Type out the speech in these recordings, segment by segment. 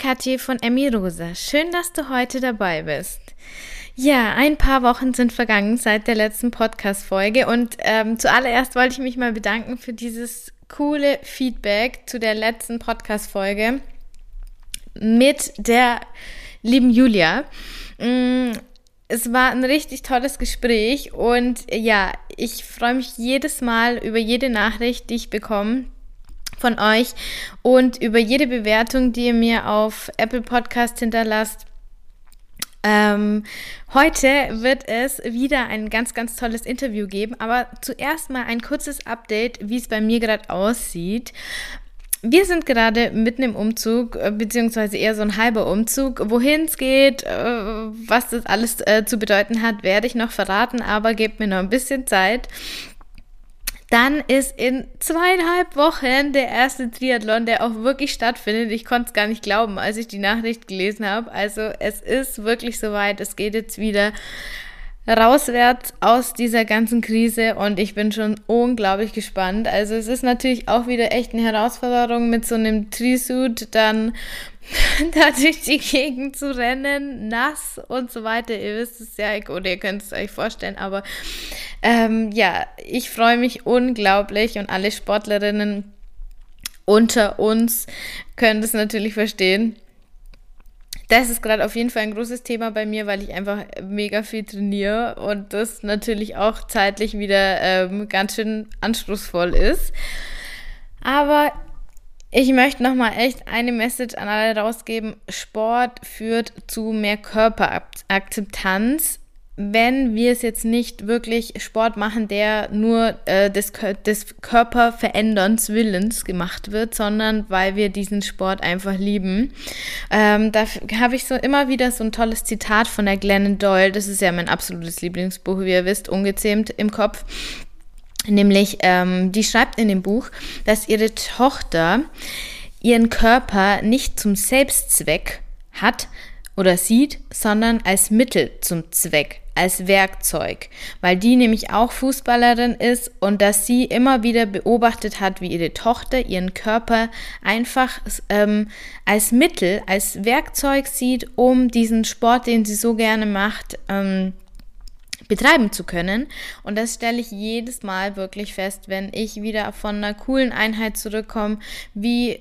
Katje von Emmy Rosa. Schön, dass du heute dabei bist. Ja, ein paar Wochen sind vergangen seit der letzten Podcast-Folge und ähm, zuallererst wollte ich mich mal bedanken für dieses coole Feedback zu der letzten Podcast-Folge mit der lieben Julia. Mm, es war ein richtig tolles Gespräch und ja, ich freue mich jedes Mal über jede Nachricht, die ich bekomme von euch und über jede Bewertung, die ihr mir auf Apple Podcast hinterlasst. Ähm, heute wird es wieder ein ganz, ganz tolles Interview geben, aber zuerst mal ein kurzes Update, wie es bei mir gerade aussieht. Wir sind gerade mitten im Umzug, äh, beziehungsweise eher so ein halber Umzug. Wohin es geht, äh, was das alles äh, zu bedeuten hat, werde ich noch verraten, aber gebt mir noch ein bisschen Zeit. Dann ist in zweieinhalb Wochen der erste Triathlon, der auch wirklich stattfindet. Ich konnte es gar nicht glauben, als ich die Nachricht gelesen habe. Also es ist wirklich soweit. Es geht jetzt wieder rauswärts aus dieser ganzen Krise und ich bin schon unglaublich gespannt. Also es ist natürlich auch wieder echt eine Herausforderung mit so einem Trisuit dann da durch die Gegend zu rennen, nass und so weiter. Ihr wisst es ja, oder ihr könnt es euch vorstellen, aber ähm, ja, ich freue mich unglaublich und alle Sportlerinnen unter uns können das natürlich verstehen. Das ist gerade auf jeden Fall ein großes Thema bei mir, weil ich einfach mega viel trainiere und das natürlich auch zeitlich wieder ähm, ganz schön anspruchsvoll ist. Aber ich möchte nochmal echt eine Message an alle rausgeben. Sport führt zu mehr Körperakzeptanz. Wenn wir es jetzt nicht wirklich Sport machen, der nur äh, des, des Körperveränderns Willens gemacht wird, sondern weil wir diesen Sport einfach lieben. Ähm, da habe ich so immer wieder so ein tolles Zitat von der Glennon Doyle. Das ist ja mein absolutes Lieblingsbuch, wie ihr wisst, ungezähmt im Kopf. Nämlich, ähm, die schreibt in dem Buch, dass ihre Tochter ihren Körper nicht zum Selbstzweck hat oder sieht, sondern als Mittel zum Zweck, als Werkzeug, weil die nämlich auch Fußballerin ist und dass sie immer wieder beobachtet hat, wie ihre Tochter ihren Körper einfach ähm, als Mittel, als Werkzeug sieht, um diesen Sport, den sie so gerne macht, ähm, betreiben zu können. Und das stelle ich jedes Mal wirklich fest, wenn ich wieder von einer coolen Einheit zurückkomme, wie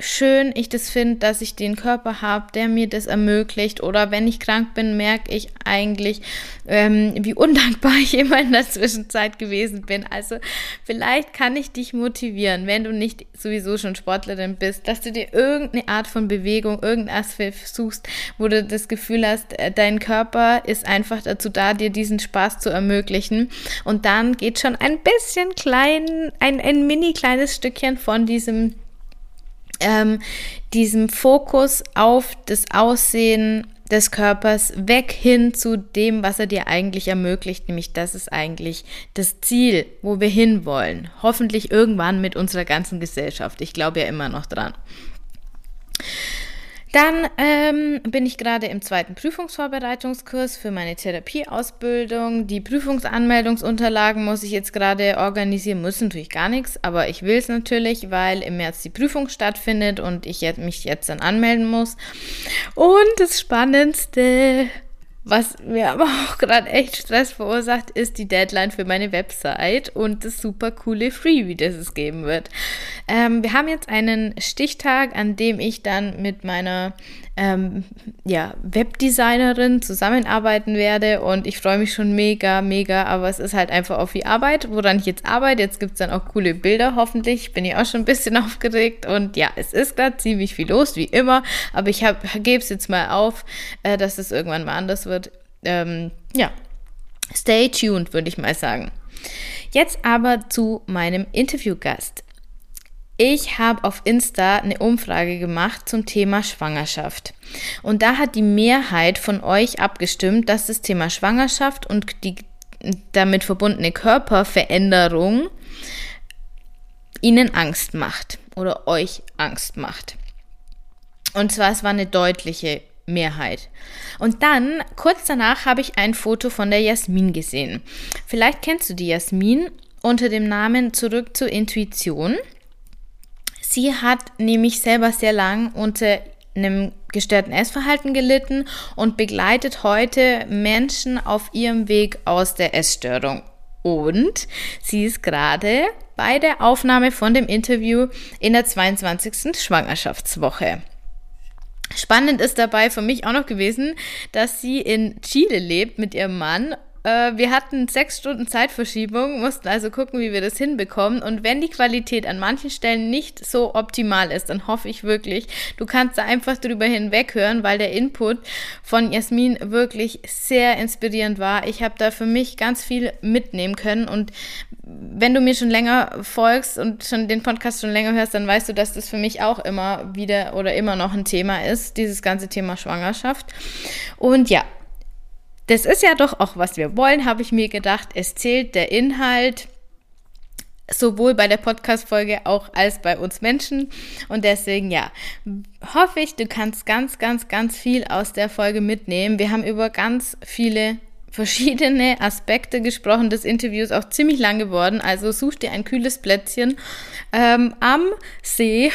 schön ich das finde, dass ich den Körper habe, der mir das ermöglicht. Oder wenn ich krank bin, merke ich eigentlich, ähm, wie undankbar ich immer in der Zwischenzeit gewesen bin. Also vielleicht kann ich dich motivieren, wenn du nicht sowieso schon Sportlerin bist, dass du dir irgendeine Art von Bewegung, irgendwas suchst, wo du das Gefühl hast, äh, dein Körper ist einfach dazu da, dir diesen Spaß zu ermöglichen. Und dann geht schon ein bisschen klein, ein, ein mini kleines Stückchen von diesem ähm, diesem Fokus auf das Aussehen des Körpers weg hin zu dem, was er dir eigentlich ermöglicht, nämlich das ist eigentlich das Ziel, wo wir hinwollen. Hoffentlich irgendwann mit unserer ganzen Gesellschaft. Ich glaube ja immer noch dran. Dann ähm, bin ich gerade im zweiten Prüfungsvorbereitungskurs für meine Therapieausbildung. Die Prüfungsanmeldungsunterlagen muss ich jetzt gerade organisieren, muss natürlich gar nichts, aber ich will es natürlich, weil im März die Prüfung stattfindet und ich mich jetzt dann anmelden muss. Und das Spannendste was mir aber auch gerade echt Stress verursacht, ist die Deadline für meine Website und das super coole Freebie, das es geben wird. Ähm, wir haben jetzt einen Stichtag, an dem ich dann mit meiner ähm, ja, Webdesignerin zusammenarbeiten werde und ich freue mich schon mega, mega, aber es ist halt einfach auch viel Arbeit, woran ich jetzt arbeite. Jetzt gibt es dann auch coole Bilder, hoffentlich. Bin ich auch schon ein bisschen aufgeregt und ja, es ist gerade ziemlich viel los, wie immer, aber ich gebe es jetzt mal auf, äh, dass es irgendwann mal anders wird. Ähm, ja, stay tuned, würde ich mal sagen. Jetzt aber zu meinem Interviewgast. Ich habe auf Insta eine Umfrage gemacht zum Thema Schwangerschaft. Und da hat die Mehrheit von euch abgestimmt, dass das Thema Schwangerschaft und die damit verbundene Körperveränderung ihnen Angst macht oder euch Angst macht. Und zwar, es war eine deutliche Mehrheit. Und dann, kurz danach, habe ich ein Foto von der Jasmin gesehen. Vielleicht kennst du die Jasmin unter dem Namen Zurück zur Intuition. Sie hat nämlich selber sehr lang unter einem gestörten Essverhalten gelitten und begleitet heute Menschen auf ihrem Weg aus der Essstörung. Und sie ist gerade bei der Aufnahme von dem Interview in der 22. Schwangerschaftswoche. Spannend ist dabei für mich auch noch gewesen, dass sie in Chile lebt mit ihrem Mann äh, wir hatten sechs Stunden Zeitverschiebung, mussten also gucken, wie wir das hinbekommen. Und wenn die Qualität an manchen Stellen nicht so optimal ist, dann hoffe ich wirklich, du kannst da einfach drüber hinweghören, weil der Input von Jasmin wirklich sehr inspirierend war. Ich habe da für mich ganz viel mitnehmen können. Und wenn du mir schon länger folgst und schon den Podcast schon länger hörst, dann weißt du, dass das für mich auch immer wieder oder immer noch ein Thema ist, dieses ganze Thema Schwangerschaft. Und ja, das ist ja doch auch, was wir wollen, habe ich mir gedacht. Es zählt der Inhalt sowohl bei der Podcast-Folge auch als bei uns Menschen. Und deswegen, ja, hoffe ich, du kannst ganz, ganz, ganz viel aus der Folge mitnehmen. Wir haben über ganz viele verschiedene Aspekte gesprochen. Das Interview ist auch ziemlich lang geworden. Also such dir ein kühles Plätzchen ähm, am See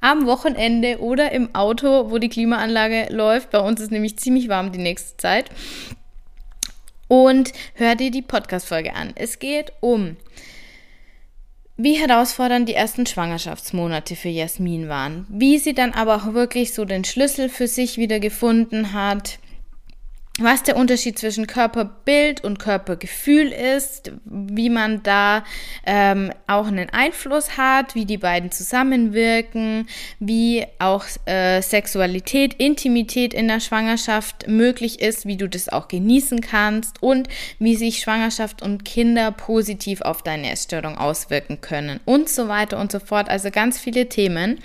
am Wochenende oder im Auto, wo die Klimaanlage läuft. Bei uns ist nämlich ziemlich warm die nächste Zeit und hör dir die Podcast-Folge an. Es geht um, wie herausfordernd die ersten Schwangerschaftsmonate für Jasmin waren, wie sie dann aber auch wirklich so den Schlüssel für sich wieder gefunden hat, was der Unterschied zwischen Körperbild und Körpergefühl ist, wie man da ähm, auch einen Einfluss hat, wie die beiden zusammenwirken, wie auch äh, Sexualität, Intimität in der Schwangerschaft möglich ist, wie du das auch genießen kannst und wie sich Schwangerschaft und Kinder positiv auf deine Essstörung auswirken können und so weiter und so fort. Also ganz viele Themen.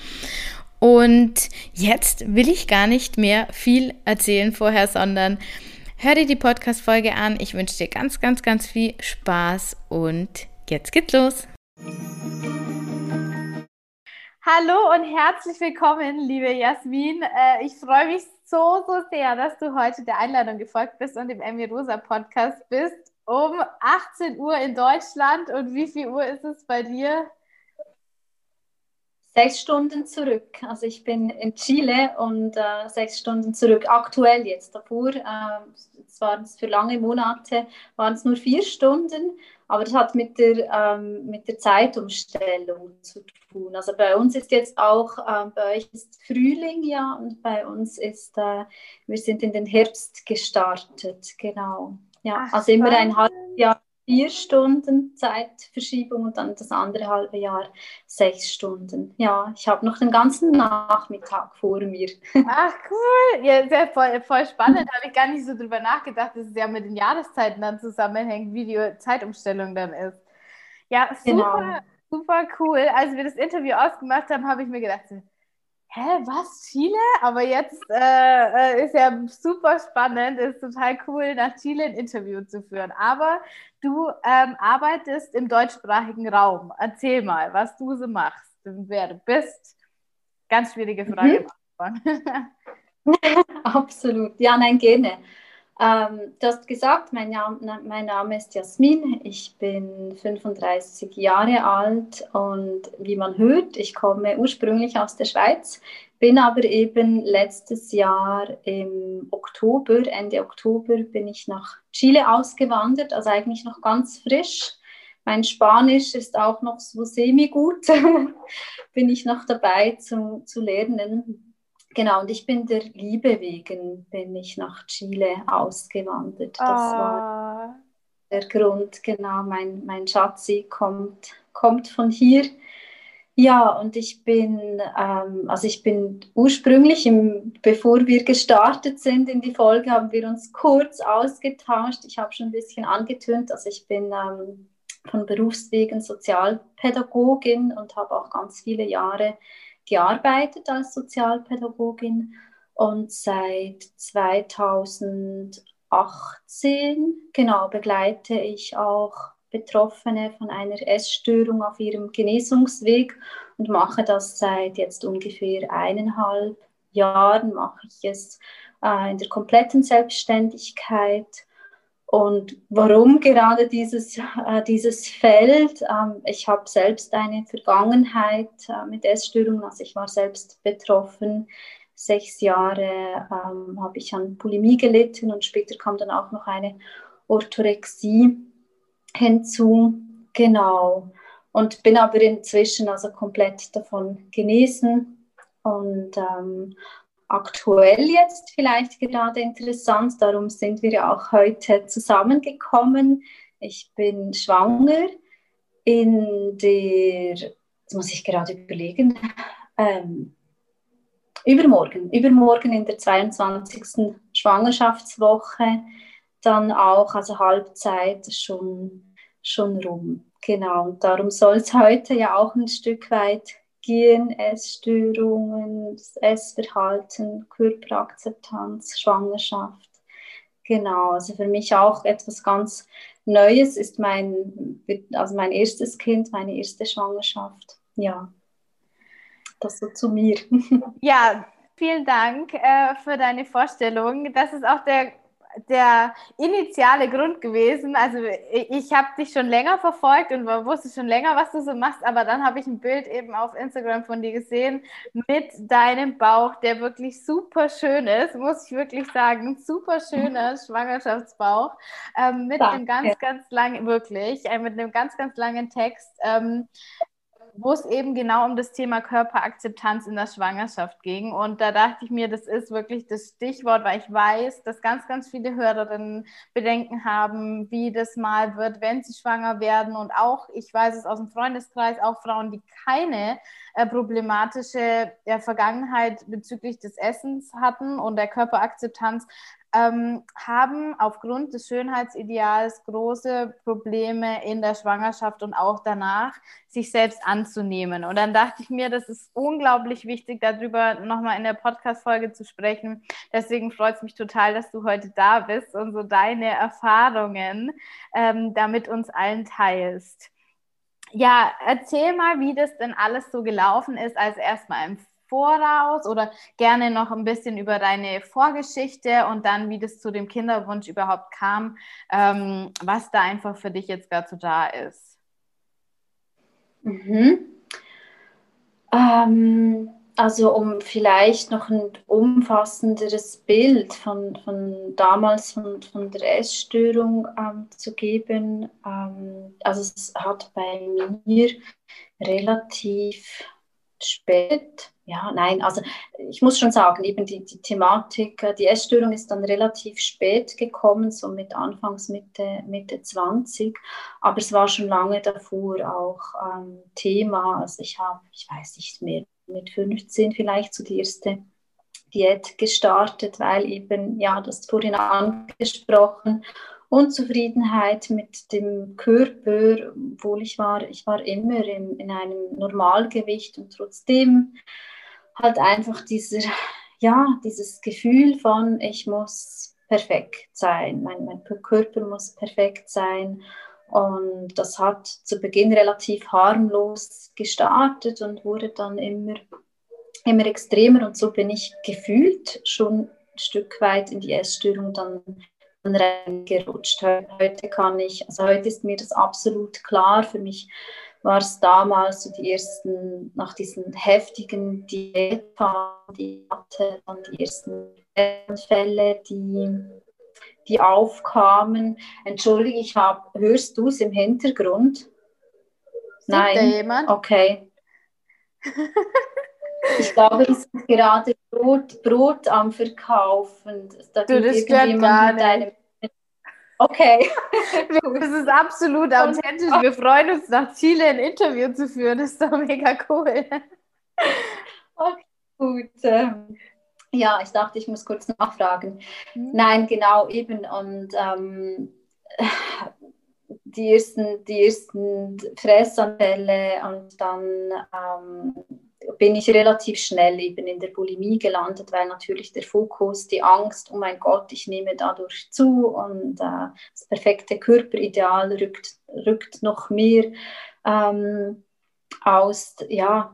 Und jetzt will ich gar nicht mehr viel erzählen vorher, sondern hör dir die Podcast-Folge an. Ich wünsche dir ganz, ganz, ganz viel Spaß und jetzt geht's los. Hallo und herzlich willkommen, liebe Jasmin. Äh, ich freue mich so, so sehr, dass du heute der Einladung gefolgt bist und im Emmy Rosa Podcast bist. Um 18 Uhr in Deutschland. Und wie viel Uhr ist es bei dir? Sechs Stunden zurück. Also ich bin in Chile und äh, sechs Stunden zurück. Aktuell jetzt davor, äh, es waren es für lange Monate, waren es nur vier Stunden. Aber das hat mit der, ähm, mit der Zeitumstellung zu tun. Also bei uns ist jetzt auch, äh, bei euch ist Frühling, ja, und bei uns ist, äh, wir sind in den Herbst gestartet, genau. Ja, Ach, also immer ein halbes Jahr vier Stunden Zeitverschiebung und dann das andere halbe Jahr sechs Stunden. Ja, ich habe noch den ganzen Nachmittag vor mir. Ach cool, ja, sehr voll, voll spannend. habe ich gar nicht so drüber nachgedacht, dass es ja mit den Jahreszeiten dann zusammenhängt, wie die Zeitumstellung dann ist. Ja, super, genau. super cool. Als wir das Interview ausgemacht haben, habe ich mir gedacht, hä, was, Chile? Aber jetzt äh, äh, ist ja super spannend, ist total cool, nach Chile ein Interview zu führen. Aber du ähm, arbeitest im deutschsprachigen Raum. Erzähl mal, was du so machst und wer du bist. Ganz schwierige Frage mhm. Absolut, ja, nein, gerne. Ähm, du hast gesagt, mein Name, mein Name ist Jasmin, ich bin 35 Jahre alt und wie man hört, ich komme ursprünglich aus der Schweiz, bin aber eben letztes Jahr im Oktober, Ende Oktober, bin ich nach Chile ausgewandert, also eigentlich noch ganz frisch. Mein Spanisch ist auch noch so semi-gut, bin ich noch dabei zu, zu lernen. Genau, und ich bin der Liebe wegen, bin ich nach Chile ausgewandert. Das ah. war der Grund, genau. Mein, mein Schatzi kommt, kommt von hier. Ja, und ich bin, ähm, also ich bin ursprünglich, im, bevor wir gestartet sind in die Folge, haben wir uns kurz ausgetauscht. Ich habe schon ein bisschen angetönt, also ich bin ähm, von Berufswegen Sozialpädagogin und habe auch ganz viele Jahre gearbeitet als Sozialpädagogin und seit 2018 genau begleite ich auch Betroffene von einer Essstörung auf ihrem Genesungsweg und mache das seit jetzt ungefähr eineinhalb Jahren, mache ich es äh, in der kompletten Selbstständigkeit und warum gerade dieses, äh, dieses Feld? Ähm, ich habe selbst eine Vergangenheit äh, mit Essstörungen, also ich war selbst betroffen sechs Jahre ähm, habe ich an Bulimie gelitten und später kam dann auch noch eine Orthorexie hinzu. Genau. Und bin aber inzwischen also komplett davon genesen und ähm, aktuell jetzt vielleicht gerade interessant, darum sind wir ja auch heute zusammengekommen. Ich bin schwanger in der, jetzt muss ich gerade überlegen, ähm, übermorgen, übermorgen in der 22. Schwangerschaftswoche, dann auch, also Halbzeit schon, schon rum. Genau, und darum soll es heute ja auch ein Stück weit gehen, Essstörungen, Essverhalten, Körperakzeptanz, Schwangerschaft. Genau, also für mich auch etwas ganz Neues ist mein, also mein erstes Kind, meine erste Schwangerschaft. Ja, das so zu mir. Ja, vielen Dank äh, für deine Vorstellung. Das ist auch der der initiale Grund gewesen. Also ich habe dich schon länger verfolgt und wusste schon länger, was du so machst, aber dann habe ich ein Bild eben auf Instagram von dir gesehen mit deinem Bauch, der wirklich super schön ist, muss ich wirklich sagen, super schöner Schwangerschaftsbauch ähm, mit Danke. einem ganz, ganz langen, wirklich, äh, mit einem ganz, ganz langen Text. Ähm, wo es eben genau um das Thema Körperakzeptanz in der Schwangerschaft ging. Und da dachte ich mir, das ist wirklich das Stichwort, weil ich weiß, dass ganz, ganz viele Hörerinnen Bedenken haben, wie das mal wird, wenn sie schwanger werden. Und auch, ich weiß es aus dem Freundeskreis, auch Frauen, die keine äh, problematische äh, Vergangenheit bezüglich des Essens hatten und der Körperakzeptanz, ähm, haben aufgrund des Schönheitsideals große Probleme in der Schwangerschaft und auch danach, sich selbst anzunehmen. Und dann dachte ich mir, das ist unglaublich wichtig, darüber nochmal in der Podcast-Folge zu sprechen. Deswegen freut es mich total, dass du heute da bist und so deine Erfahrungen ähm, damit uns allen teilst. Ja, erzähl mal, wie das denn alles so gelaufen ist, als erstmal im Voraus oder gerne noch ein bisschen über deine Vorgeschichte und dann, wie das zu dem Kinderwunsch überhaupt kam, ähm, was da einfach für dich jetzt dazu da ist. Mhm. Ähm, also um vielleicht noch ein umfassenderes Bild von, von damals von, von der Essstörung ähm, zu geben. Ähm, also es hat bei mir relativ spät ja, nein, also ich muss schon sagen, eben die, die Thematik, äh, die Essstörung ist dann relativ spät gekommen, so mit Anfangs Mitte, Mitte 20, aber es war schon lange davor auch ähm, Thema. Also ich habe, ich weiß nicht mehr, mit 15 vielleicht so die erste Diät gestartet, weil eben, ja, das vorhin angesprochen, Unzufriedenheit mit dem Körper, obwohl ich war, ich war immer in, in einem Normalgewicht und trotzdem halt einfach dieser, ja, dieses Gefühl von, ich muss perfekt sein, mein, mein Körper muss perfekt sein. Und das hat zu Beginn relativ harmlos gestartet und wurde dann immer, immer extremer. Und so bin ich gefühlt schon ein Stück weit in die Essstörung dann reingerutscht. Heute kann ich, also heute ist mir das absolut klar. Für mich war es damals so die ersten, nach diesen heftigen Diätphasen, die hatte, dann die ersten Fälle, die, die aufkamen. Entschuldige, ich habe, hörst du es im Hintergrund? Sieht Nein. Da jemand? Okay. Ich glaube, es ist gerade Brot, Brot am Verkaufen. Da du, das stört gar nicht. Okay. das ist absolut authentisch. Wir freuen uns, nach Chile ein Interview zu führen. Das ist doch mega cool. Okay, gut. Ähm, ja, ich dachte, ich muss kurz nachfragen. Mhm. Nein, genau, eben. Und ähm, die ersten, die ersten Fressanfälle und dann ähm, bin ich relativ schnell eben in der Bulimie gelandet, weil natürlich der Fokus, die Angst, oh mein Gott, ich nehme dadurch zu und äh, das perfekte Körperideal rückt, rückt noch mehr ähm, aus, ja,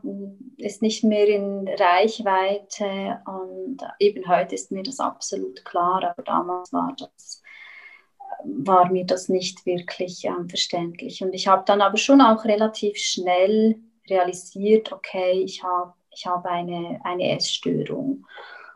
ist nicht mehr in Reichweite und eben heute ist mir das absolut klar, aber damals war das war mir das nicht wirklich ähm, verständlich. Und ich habe dann aber schon auch relativ schnell realisiert, okay, ich habe ich habe eine, eine Essstörung.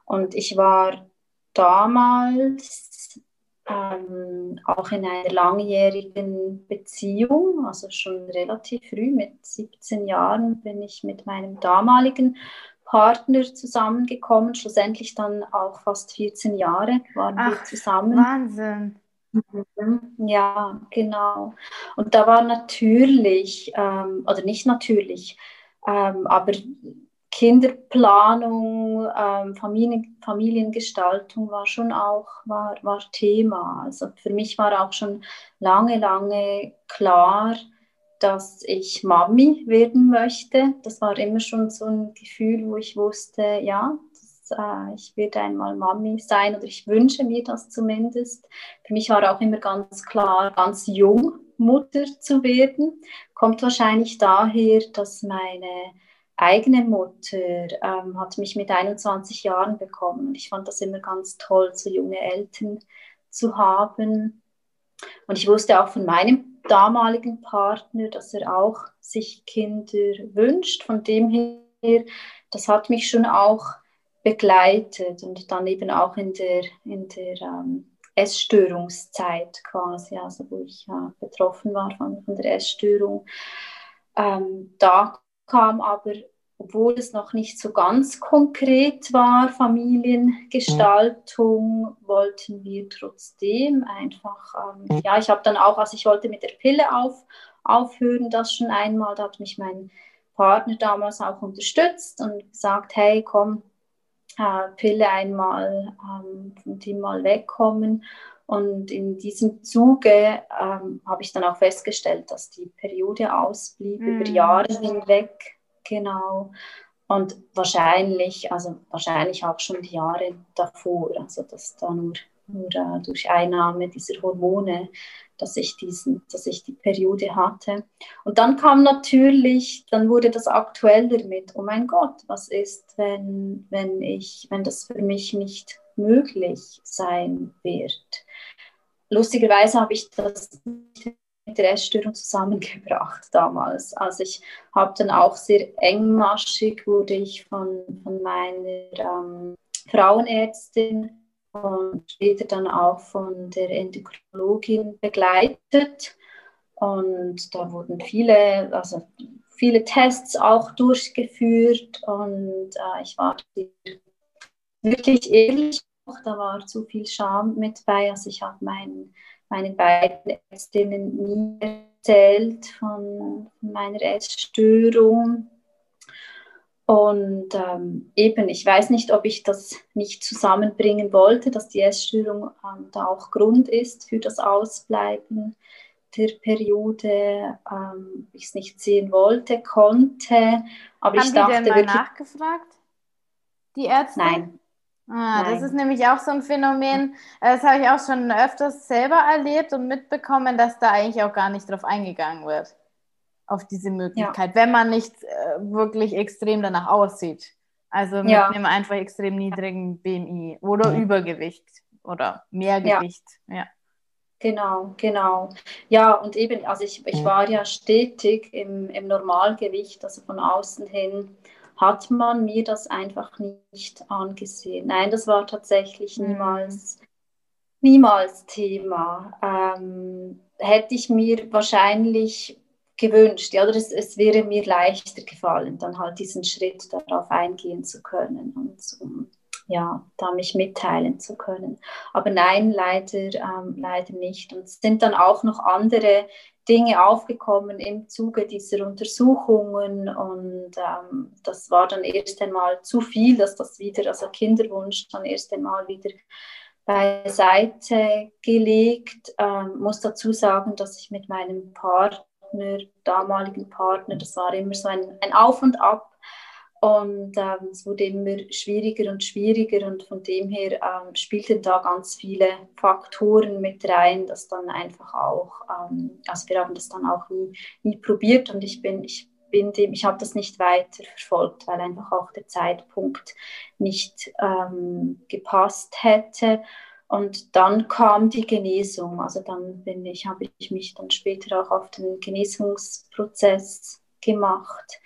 Und ich war damals ähm, auch in einer langjährigen Beziehung, also schon relativ früh, mit 17 Jahren bin ich mit meinem damaligen Partner zusammengekommen, schlussendlich dann auch fast 14 Jahre waren Ach, wir zusammen. Wahnsinn. Mhm. Ja, genau. Und da war natürlich, ähm, oder nicht natürlich, ähm, aber Kinderplanung, ähm, Familien, Familiengestaltung war schon auch war, war Thema. Also für mich war auch schon lange, lange klar, dass ich Mami werden möchte. Das war immer schon so ein Gefühl, wo ich wusste, ja, äh, ich werde einmal Mami sein oder ich wünsche mir das zumindest. Für mich war auch immer ganz klar, ganz jung Mutter zu werden. Kommt wahrscheinlich daher, dass meine eigene Mutter ähm, hat mich mit 21 Jahren bekommen ich fand das immer ganz toll, so junge Eltern zu haben. Und ich wusste auch von meinem damaligen Partner, dass er auch sich Kinder wünscht. Von dem her, das hat mich schon auch begleitet und dann eben auch in der, in der ähm, Essstörungszeit quasi, also wo ich ja, betroffen war von, von der Essstörung. Ähm, da kam aber, obwohl es noch nicht so ganz konkret war, Familiengestaltung, wollten wir trotzdem einfach, ähm, ja, ich habe dann auch, also ich wollte mit der Pille auf, aufhören, das schon einmal, da hat mich mein Partner damals auch unterstützt und gesagt, hey, komm, äh, Pille einmal ähm, von dem mal wegkommen. Und in diesem Zuge ähm, habe ich dann auch festgestellt, dass die Periode ausblieb mm. über Jahre hinweg. Genau. Und wahrscheinlich, also wahrscheinlich auch schon die Jahre davor, also dass da nur, nur äh, durch Einnahme dieser Hormone, dass ich, diesen, dass ich die Periode hatte. Und dann kam natürlich, dann wurde das aktueller mit, oh mein Gott, was ist, wenn, wenn, ich, wenn das für mich nicht möglich sein wird. Lustigerweise habe ich das mit der Essstörung zusammengebracht damals. Also ich habe dann auch sehr engmaschig, wurde ich von, von meiner ähm, Frauenärztin und später dann auch von der Endokrinologin begleitet. Und da wurden viele, also viele Tests auch durchgeführt und äh, ich war wirklich ehrlich da war zu viel Scham mit bei. Also ich habe meinen, meinen beiden Ärztinnen nie erzählt von, meiner Essstörung. Und ähm, eben, ich weiß nicht, ob ich das nicht zusammenbringen wollte, dass die Essstörung ähm, da auch Grund ist für das Ausbleiben der Periode, ähm, ich es nicht sehen wollte, konnte. Aber Haben ich dachte die denn mal wirklich, nachgefragt? Die Ärzte? Nein, Ah, das ist nämlich auch so ein Phänomen, äh, das habe ich auch schon öfters selber erlebt und mitbekommen, dass da eigentlich auch gar nicht drauf eingegangen wird, auf diese Möglichkeit, ja. wenn man nicht äh, wirklich extrem danach aussieht. Also mit ja. einem einfach extrem niedrigen BMI oder mhm. Übergewicht oder Mehrgewicht. Ja. ja. Genau, genau. Ja, und eben, also ich, ich war ja stetig im, im Normalgewicht, also von außen hin hat man mir das einfach nicht angesehen. Nein, das war tatsächlich mhm. niemals, niemals Thema. Ähm, hätte ich mir wahrscheinlich gewünscht, ja, oder es, es, wäre mir leichter gefallen, dann halt diesen Schritt darauf eingehen zu können und um, ja, da mich mitteilen zu können. Aber nein, leider, ähm, leider nicht. Und es sind dann auch noch andere Dinge aufgekommen im Zuge dieser Untersuchungen und ähm, das war dann erst einmal zu viel, dass das wieder, also Kinderwunsch dann erst einmal wieder beiseite gelegt. Ähm, muss dazu sagen, dass ich mit meinem Partner, damaligen Partner, das war immer so ein, ein Auf und Ab, und ähm, es wurde immer schwieriger und schwieriger. Und von dem her ähm, spielten da ganz viele Faktoren mit rein, dass dann einfach auch, ähm, also wir haben das dann auch nie, nie probiert. Und ich bin, ich bin dem, ich habe das nicht weiter verfolgt, weil einfach auch der Zeitpunkt nicht ähm, gepasst hätte. Und dann kam die Genesung. Also dann bin ich, habe ich mich dann später auch auf den Genesungsprozess gemacht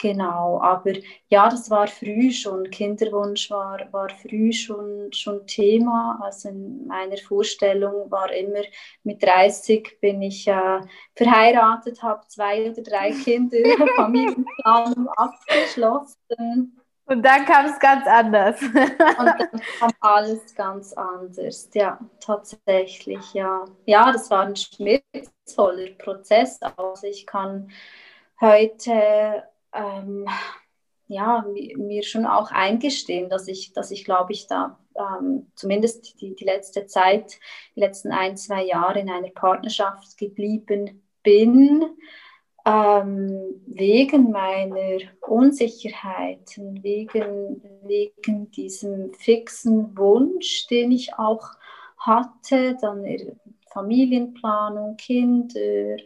Genau, aber ja, das war früh schon, Kinderwunsch war, war früh schon, schon Thema. Also in meiner Vorstellung war immer, mit 30 bin ich äh, verheiratet, habe zwei oder drei Kinder, Familienplanung abgeschlossen. Und dann kam es ganz anders. Und dann kam alles ganz anders, ja, tatsächlich, ja. Ja, das war ein schmerzvoller Prozess. Also ich kann heute ähm, ja, mir schon auch eingestehen, dass ich, dass ich glaube ich, da ähm, zumindest die, die letzte Zeit, die letzten ein, zwei Jahre in einer Partnerschaft geblieben bin, ähm, wegen meiner Unsicherheiten, wegen, wegen diesem fixen Wunsch, den ich auch hatte, dann Familienplanung, Kinder,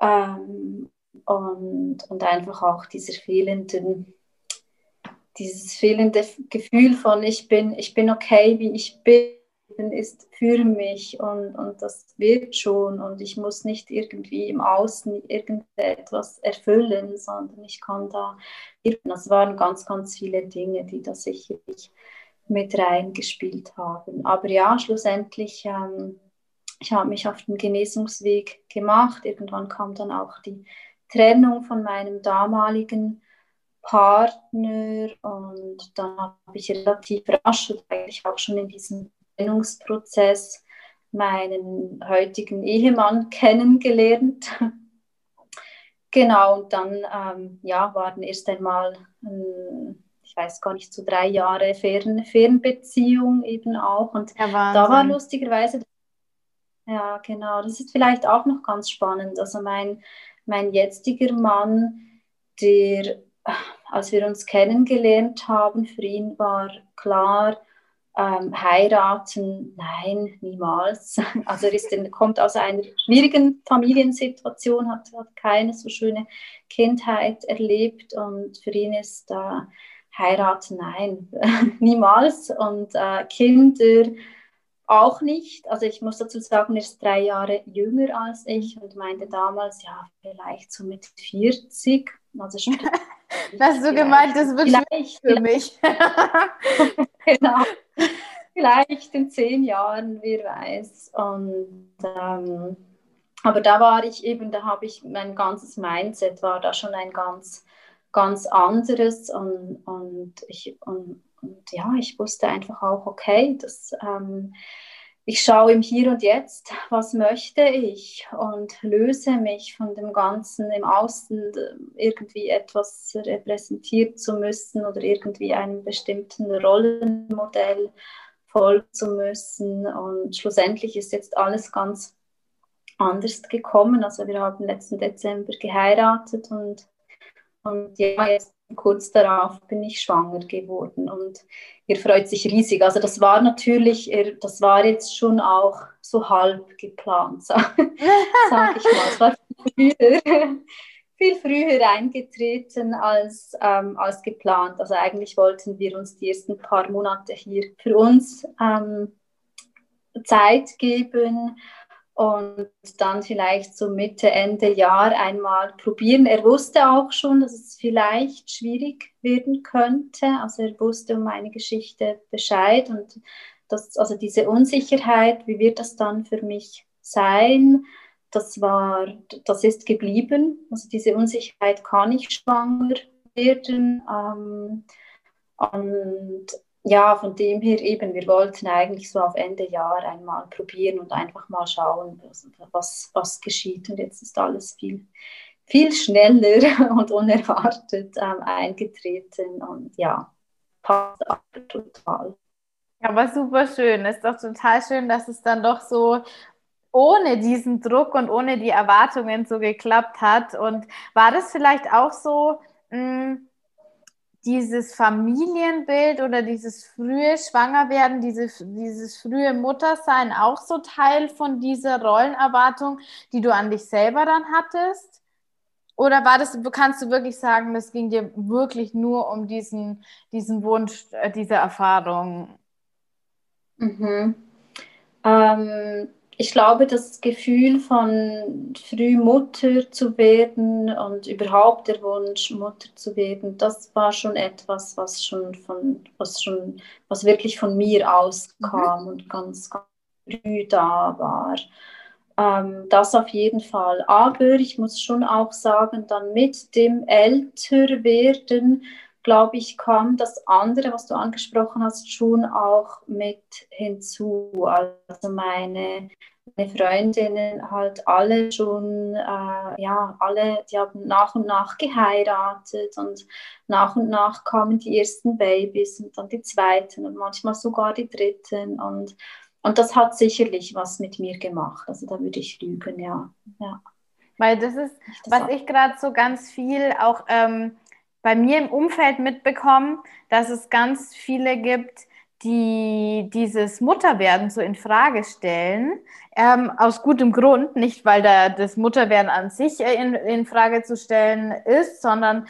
ähm, und, und einfach auch dieser fehlenden, dieses fehlende Gefühl von ich bin, ich bin okay, wie ich bin, ist für mich und, und das wird schon und ich muss nicht irgendwie im Außen irgendetwas erfüllen, sondern ich kann da, das waren ganz, ganz viele Dinge, die da sicherlich mit reingespielt haben. Aber ja, schlussendlich, ähm, ich habe mich auf den Genesungsweg gemacht. Irgendwann kam dann auch die Trennung von meinem damaligen Partner und dann habe ich relativ rasch, eigentlich auch schon in diesem Trennungsprozess, meinen heutigen Ehemann kennengelernt. genau, und dann ähm, ja, waren erst einmal, ähm, ich weiß gar nicht, so drei Jahre Fern Fernbeziehung eben auch. Und ja, da war lustigerweise, ja genau, das ist vielleicht auch noch ganz spannend. Also mein mein jetziger Mann, der, als wir uns kennengelernt haben, für ihn war klar, ähm, heiraten, nein, niemals. Also er ist, kommt aus einer schwierigen Familiensituation, hat, hat keine so schöne Kindheit erlebt und für ihn ist äh, heiraten, nein, niemals. Und äh, Kinder, auch nicht. Also ich muss dazu sagen, er ist drei Jahre jünger als ich und meinte damals, ja, vielleicht so mit 40. Also Hast du gemeint, das wird vielleicht für mich. genau. Vielleicht in zehn Jahren, wer weiß. Und ähm, aber da war ich eben, da habe ich mein ganzes Mindset war da schon ein ganz, ganz anderes und, und ich und und ja, ich wusste einfach auch, okay, das, ähm, ich schaue im Hier und Jetzt, was möchte ich und löse mich von dem Ganzen im Außen irgendwie etwas repräsentieren zu müssen oder irgendwie einem bestimmten Rollenmodell folgen zu müssen. Und schlussendlich ist jetzt alles ganz anders gekommen. Also wir haben letzten Dezember geheiratet und, und ja, jetzt kurz darauf bin ich schwanger geworden und er freut sich riesig. Also das war natürlich, das war jetzt schon auch so halb geplant, sage sag ich mal. Es war viel früher, viel früher eingetreten als, ähm, als geplant. Also eigentlich wollten wir uns die ersten paar Monate hier für uns ähm, Zeit geben und dann vielleicht so Mitte, Ende Jahr einmal probieren. Er wusste auch schon, dass es vielleicht schwierig werden könnte. Also er wusste um meine Geschichte Bescheid und das, also diese Unsicherheit, wie wird das dann für mich sein? Das war, das ist geblieben. Also diese Unsicherheit, kann ich schwanger werden? Ähm, und ja, von dem her eben, wir wollten eigentlich so auf Ende Jahr einmal probieren und einfach mal schauen, was, was geschieht. Und jetzt ist alles viel, viel schneller und unerwartet ähm, eingetreten und ja, passt total. Ja, aber super schön. Ist doch total schön, dass es dann doch so ohne diesen Druck und ohne die Erwartungen so geklappt hat. Und war das vielleicht auch so, mh, hm, dieses Familienbild oder dieses frühe Schwangerwerden, diese, dieses frühe Muttersein auch so Teil von dieser Rollenerwartung, die du an dich selber dann hattest? Oder war das, kannst du wirklich sagen, das ging dir wirklich nur um diesen, diesen Wunsch, äh, diese Erfahrung? Mhm. Ähm, ich glaube, das Gefühl von früh Mutter zu werden und überhaupt der Wunsch, Mutter zu werden, das war schon etwas, was schon von, was schon, was wirklich von mir auskam mhm. und ganz, ganz früh da war. Ähm, das auf jeden Fall. Aber ich muss schon auch sagen, dann mit dem Älterwerden, glaube ich, kam das andere, was du angesprochen hast, schon auch mit hinzu. Also meine, meine Freundinnen halt alle schon, äh, ja, alle, die haben nach und nach geheiratet und nach und nach kamen die ersten Babys und dann die zweiten und manchmal sogar die dritten und und das hat sicherlich was mit mir gemacht. Also da würde ich lügen, ja. ja. Weil das ist, was ich gerade so ganz viel auch ähm, bei mir im Umfeld mitbekomme, dass es ganz viele gibt, die dieses Mutterwerden so in Frage stellen, ähm, aus gutem Grund, nicht weil da das Mutterwerden an sich in, in Frage zu stellen ist, sondern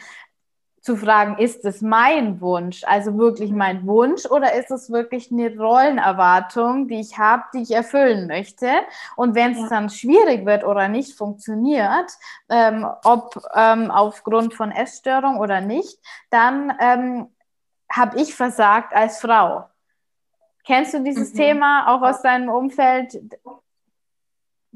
zu fragen, ist es mein Wunsch, also wirklich mein Wunsch, oder ist es wirklich eine Rollenerwartung, die ich habe, die ich erfüllen möchte? Und wenn es ja. dann schwierig wird oder nicht funktioniert, ähm, ob ähm, aufgrund von Essstörung oder nicht, dann ähm, habe ich versagt als Frau. Kennst du dieses mhm. Thema auch aus deinem Umfeld?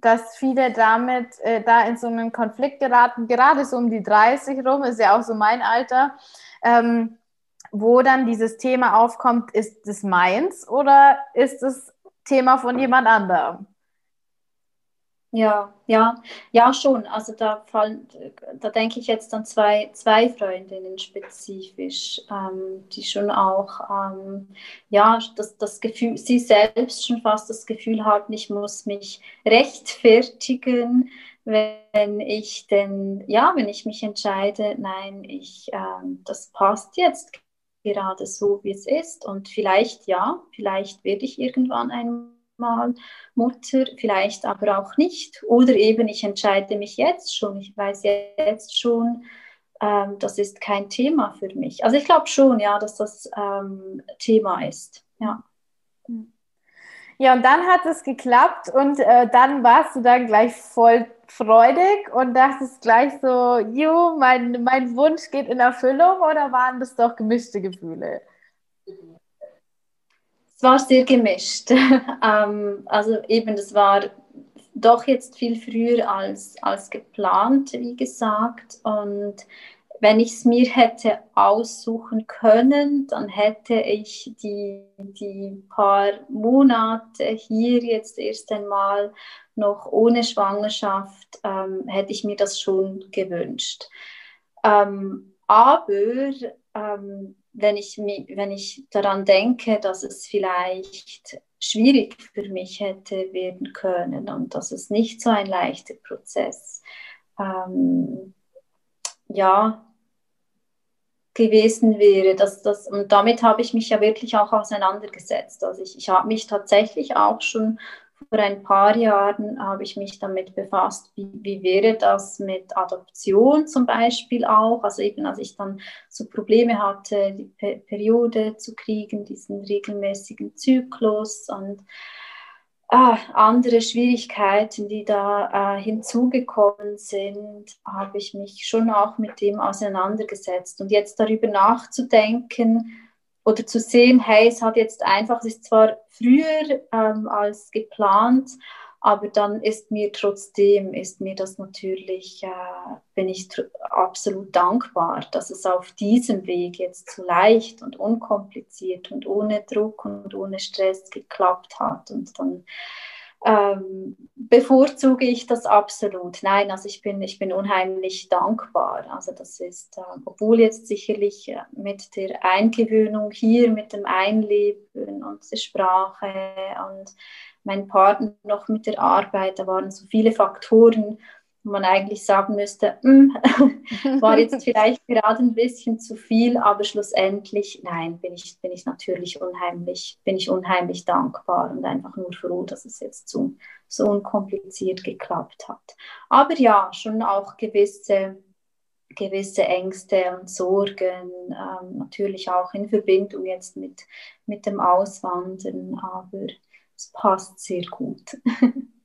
Dass viele damit äh, da in so einen Konflikt geraten, gerade so um die 30 rum, ist ja auch so mein Alter, ähm, wo dann dieses Thema aufkommt, ist es meins oder ist es Thema von jemand anderem? Ja, ja, ja schon. Also da fallen, da denke ich jetzt an zwei, zwei Freundinnen spezifisch, ähm, die schon auch, ähm, ja, das, das Gefühl, sie selbst schon fast das Gefühl haben, ich muss mich rechtfertigen, wenn ich denn, ja, wenn ich mich entscheide, nein, ich, ähm, das passt jetzt gerade so, wie es ist und vielleicht ja, vielleicht werde ich irgendwann ein mal Mutter, vielleicht aber auch nicht. Oder eben, ich entscheide mich jetzt schon, ich weiß jetzt schon, ähm, das ist kein Thema für mich. Also ich glaube schon, ja, dass das ähm, Thema ist. Ja. Ja, und dann hat es geklappt und äh, dann warst du dann gleich voll freudig und dachtest gleich so, jo, mein, mein Wunsch geht in Erfüllung oder waren das doch gemischte Gefühle? War sehr gemischt. ähm, also eben, das war doch jetzt viel früher als, als geplant, wie gesagt. Und wenn ich es mir hätte aussuchen können, dann hätte ich die, die paar Monate hier jetzt erst einmal noch ohne Schwangerschaft, ähm, hätte ich mir das schon gewünscht. Ähm, aber ähm, wenn ich, wenn ich daran denke, dass es vielleicht schwierig für mich hätte werden können und dass es nicht so ein leichter Prozess ähm, ja, gewesen wäre. Dass das, und damit habe ich mich ja wirklich auch auseinandergesetzt. Also ich, ich habe mich tatsächlich auch schon vor ein paar Jahren habe ich mich damit befasst, wie, wie wäre das mit Adoption zum Beispiel auch. Also eben als ich dann so Probleme hatte, die Pe Periode zu kriegen, diesen regelmäßigen Zyklus und äh, andere Schwierigkeiten, die da äh, hinzugekommen sind, habe ich mich schon auch mit dem auseinandergesetzt. Und jetzt darüber nachzudenken, oder zu sehen, hey, es hat jetzt einfach, es ist zwar früher ähm, als geplant, aber dann ist mir trotzdem, ist mir das natürlich, äh, bin ich absolut dankbar, dass es auf diesem Weg jetzt so leicht und unkompliziert und ohne Druck und ohne Stress geklappt hat. Und dann ähm, bevorzuge ich das absolut. Nein, also ich bin, ich bin unheimlich dankbar. Also das ist, äh, obwohl jetzt sicherlich äh, mit der Eingewöhnung hier, mit dem Einleben und der Sprache und mein Partner noch mit der Arbeit, da waren so viele Faktoren, wo man eigentlich sagen müsste, mm, war jetzt vielleicht gerade ein bisschen zu viel, aber schlussendlich, nein, bin ich, bin ich natürlich unheimlich, bin ich unheimlich dankbar und einfach nur froh, dass es jetzt so, so unkompliziert geklappt hat. Aber ja, schon auch gewisse, gewisse Ängste und Sorgen, ähm, natürlich auch in Verbindung jetzt mit, mit dem Auswandern, aber es passt sehr gut.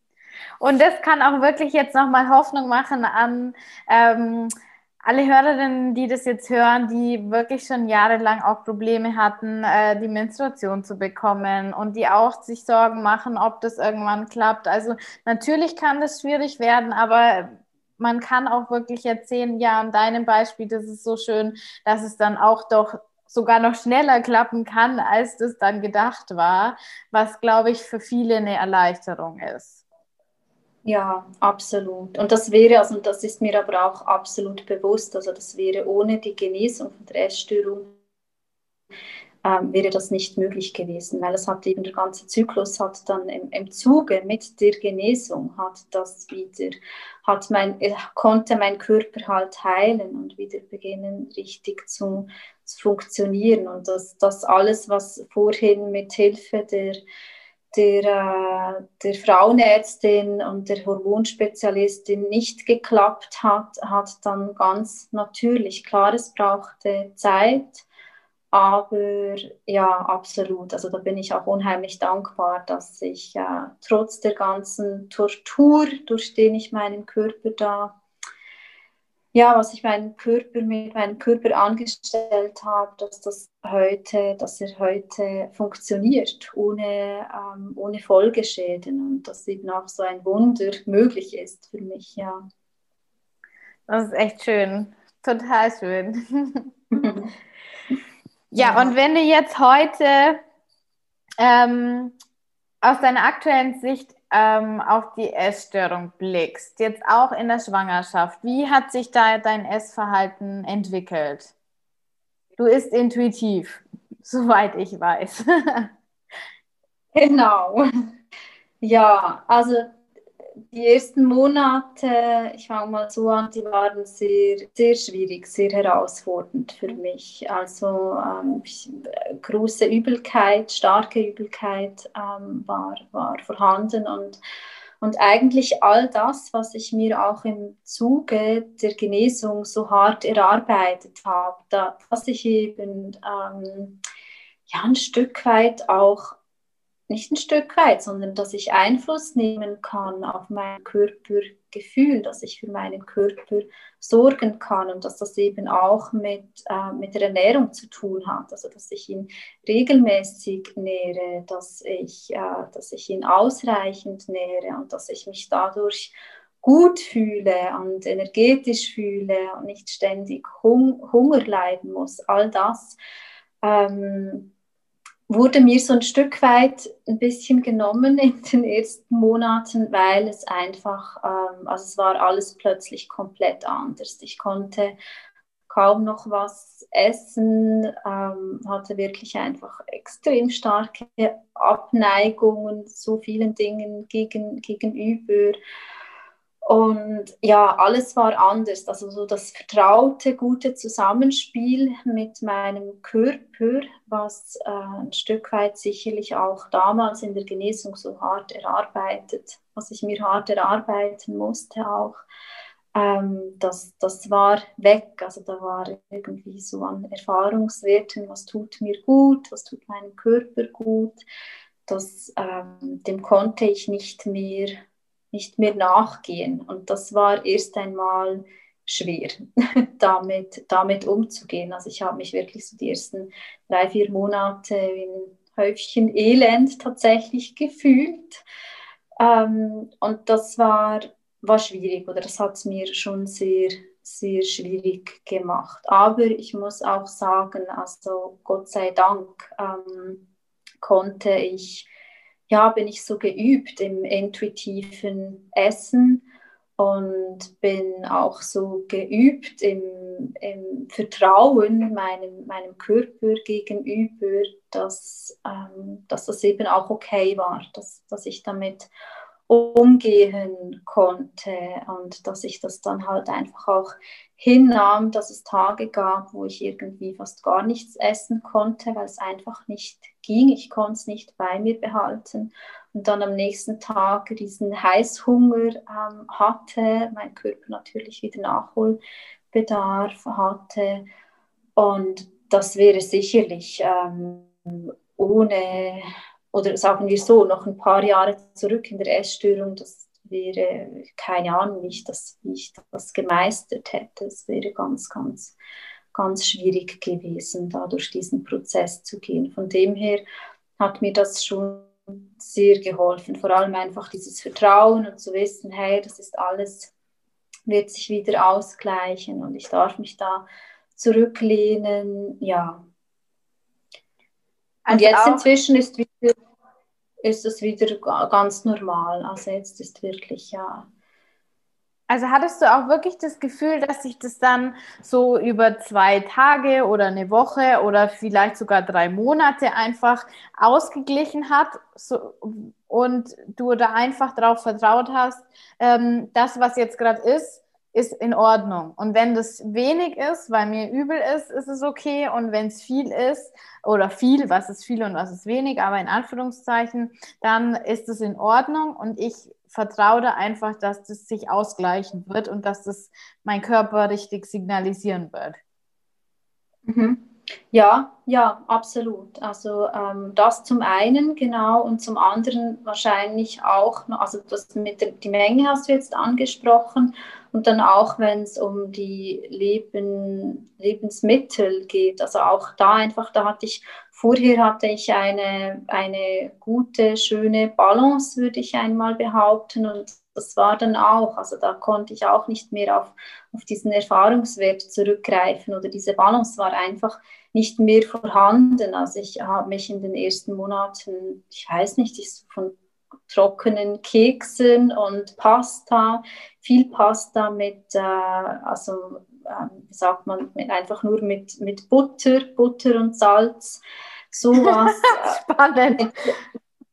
Und das kann auch wirklich jetzt nochmal Hoffnung machen an ähm, alle Hörerinnen, die das jetzt hören, die wirklich schon jahrelang auch Probleme hatten, äh, die Menstruation zu bekommen und die auch sich Sorgen machen, ob das irgendwann klappt. Also natürlich kann das schwierig werden, aber man kann auch wirklich erzählen, ja, an deinem Beispiel, das ist so schön, dass es dann auch doch sogar noch schneller klappen kann, als das dann gedacht war, was, glaube ich, für viele eine Erleichterung ist. Ja, absolut. Und das wäre, also das ist mir aber auch absolut bewusst, also das wäre ohne die Genesung von der Essstörung ähm, wäre das nicht möglich gewesen, weil es hat eben der ganze Zyklus hat dann im, im Zuge mit der Genesung hat das wieder, hat mein, äh, konnte mein Körper halt heilen und wieder beginnen richtig zu, zu funktionieren und das, das alles, was vorhin mit Hilfe der der, äh, der Frauenärztin und der Hormonspezialistin nicht geklappt hat, hat dann ganz natürlich, klar, es brauchte Zeit, aber ja, absolut. Also da bin ich auch unheimlich dankbar, dass ich äh, trotz der ganzen Tortur, durch den ich meinen Körper da, ja, was ich meinen Körper mit meinem Körper angestellt habe, dass das heute, dass er heute funktioniert, ohne, ähm, ohne Folgeschäden und dass eben auch so ein Wunder möglich ist für mich, ja. Das ist echt schön, total schön. Ja, und wenn du jetzt heute ähm, aus deiner aktuellen Sicht ähm, auf die Essstörung blickst, jetzt auch in der Schwangerschaft, wie hat sich da dein Essverhalten entwickelt? Du isst intuitiv, soweit ich weiß. genau. Ja, also die ersten Monate, ich fange mal so an, die waren sehr, sehr schwierig, sehr herausfordernd für mich. Also ähm, große Übelkeit, starke Übelkeit ähm, war, war vorhanden und, und eigentlich all das, was ich mir auch im Zuge der Genesung so hart erarbeitet habe, da, dass ich eben ähm, ja, ein Stück weit auch nicht ein Stück weit, sondern dass ich Einfluss nehmen kann auf mein Körpergefühl, dass ich für meinen Körper sorgen kann und dass das eben auch mit, äh, mit der Ernährung zu tun hat. Also dass ich ihn regelmäßig nähere, dass ich, äh, dass ich ihn ausreichend nähere und dass ich mich dadurch gut fühle und energetisch fühle und nicht ständig hung Hunger leiden muss. All das. Ähm, wurde mir so ein Stück weit ein bisschen genommen in den ersten Monaten, weil es einfach, ähm, also es war alles plötzlich komplett anders. Ich konnte kaum noch was essen, ähm, hatte wirklich einfach extrem starke Abneigungen so vielen Dingen gegen, gegenüber. Und ja, alles war anders. Also so das vertraute, gute Zusammenspiel mit meinem Körper, was äh, ein Stück weit sicherlich auch damals in der Genesung so hart erarbeitet, was ich mir hart erarbeiten musste auch, ähm, das, das war weg. Also da war irgendwie so an Erfahrungswerten, was tut mir gut, was tut meinem Körper gut. Das, ähm, dem konnte ich nicht mehr nicht mehr nachgehen. Und das war erst einmal schwer, damit, damit umzugehen. Also ich habe mich wirklich so die ersten drei, vier Monate ein Häufchen Elend tatsächlich gefühlt. Ähm, und das war, war schwierig oder das hat es mir schon sehr, sehr schwierig gemacht. Aber ich muss auch sagen, also Gott sei Dank ähm, konnte ich ja, bin ich so geübt im intuitiven Essen und bin auch so geübt im, im Vertrauen meinem, meinem Körper gegenüber, dass, ähm, dass das eben auch okay war, dass, dass ich damit umgehen konnte und dass ich das dann halt einfach auch hinnahm, dass es Tage gab, wo ich irgendwie fast gar nichts essen konnte, weil es einfach nicht ging. Ich konnte es nicht bei mir behalten und dann am nächsten Tag diesen Heißhunger ähm, hatte, mein Körper natürlich wieder Nachholbedarf hatte und das wäre sicherlich ähm, ohne oder sagen wir so, noch ein paar Jahre zurück in der Essstörung, das wäre keine Ahnung, wie ich das, wie ich das gemeistert hätte. Es wäre ganz, ganz, ganz schwierig gewesen, da durch diesen Prozess zu gehen. Von dem her hat mir das schon sehr geholfen. Vor allem einfach dieses Vertrauen und zu wissen, hey, das ist alles, wird sich wieder ausgleichen und ich darf mich da zurücklehnen. Ja. Also und jetzt inzwischen ist, wieder, ist es wieder ganz normal. Also jetzt ist wirklich, ja, also hattest du auch wirklich das Gefühl, dass sich das dann so über zwei Tage oder eine Woche oder vielleicht sogar drei Monate einfach ausgeglichen hat so, und du da einfach darauf vertraut hast, ähm, das, was jetzt gerade ist, ist in Ordnung. Und wenn das wenig ist, weil mir übel ist, ist es okay. Und wenn es viel ist, oder viel, was ist viel und was ist wenig, aber in Anführungszeichen, dann ist es in Ordnung. Und ich vertraue da einfach, dass das sich ausgleichen wird und dass das mein Körper richtig signalisieren wird. Mhm. Ja, ja, absolut. Also ähm, das zum einen, genau, und zum anderen wahrscheinlich auch, also das mit der, die Menge hast du jetzt angesprochen und dann auch, wenn es um die Leben, Lebensmittel geht, also auch da einfach, da hatte ich, vorher hatte ich eine, eine gute, schöne Balance, würde ich einmal behaupten und das war dann auch, also da konnte ich auch nicht mehr auf, auf diesen Erfahrungswert zurückgreifen oder diese Balance war einfach nicht mehr vorhanden. Also ich habe mich in den ersten Monaten, ich weiß nicht, ich von trockenen Keksen und Pasta, viel Pasta mit, äh, also äh, wie sagt man, mit, einfach nur mit, mit Butter, Butter und Salz, sowas. Äh, Spannend.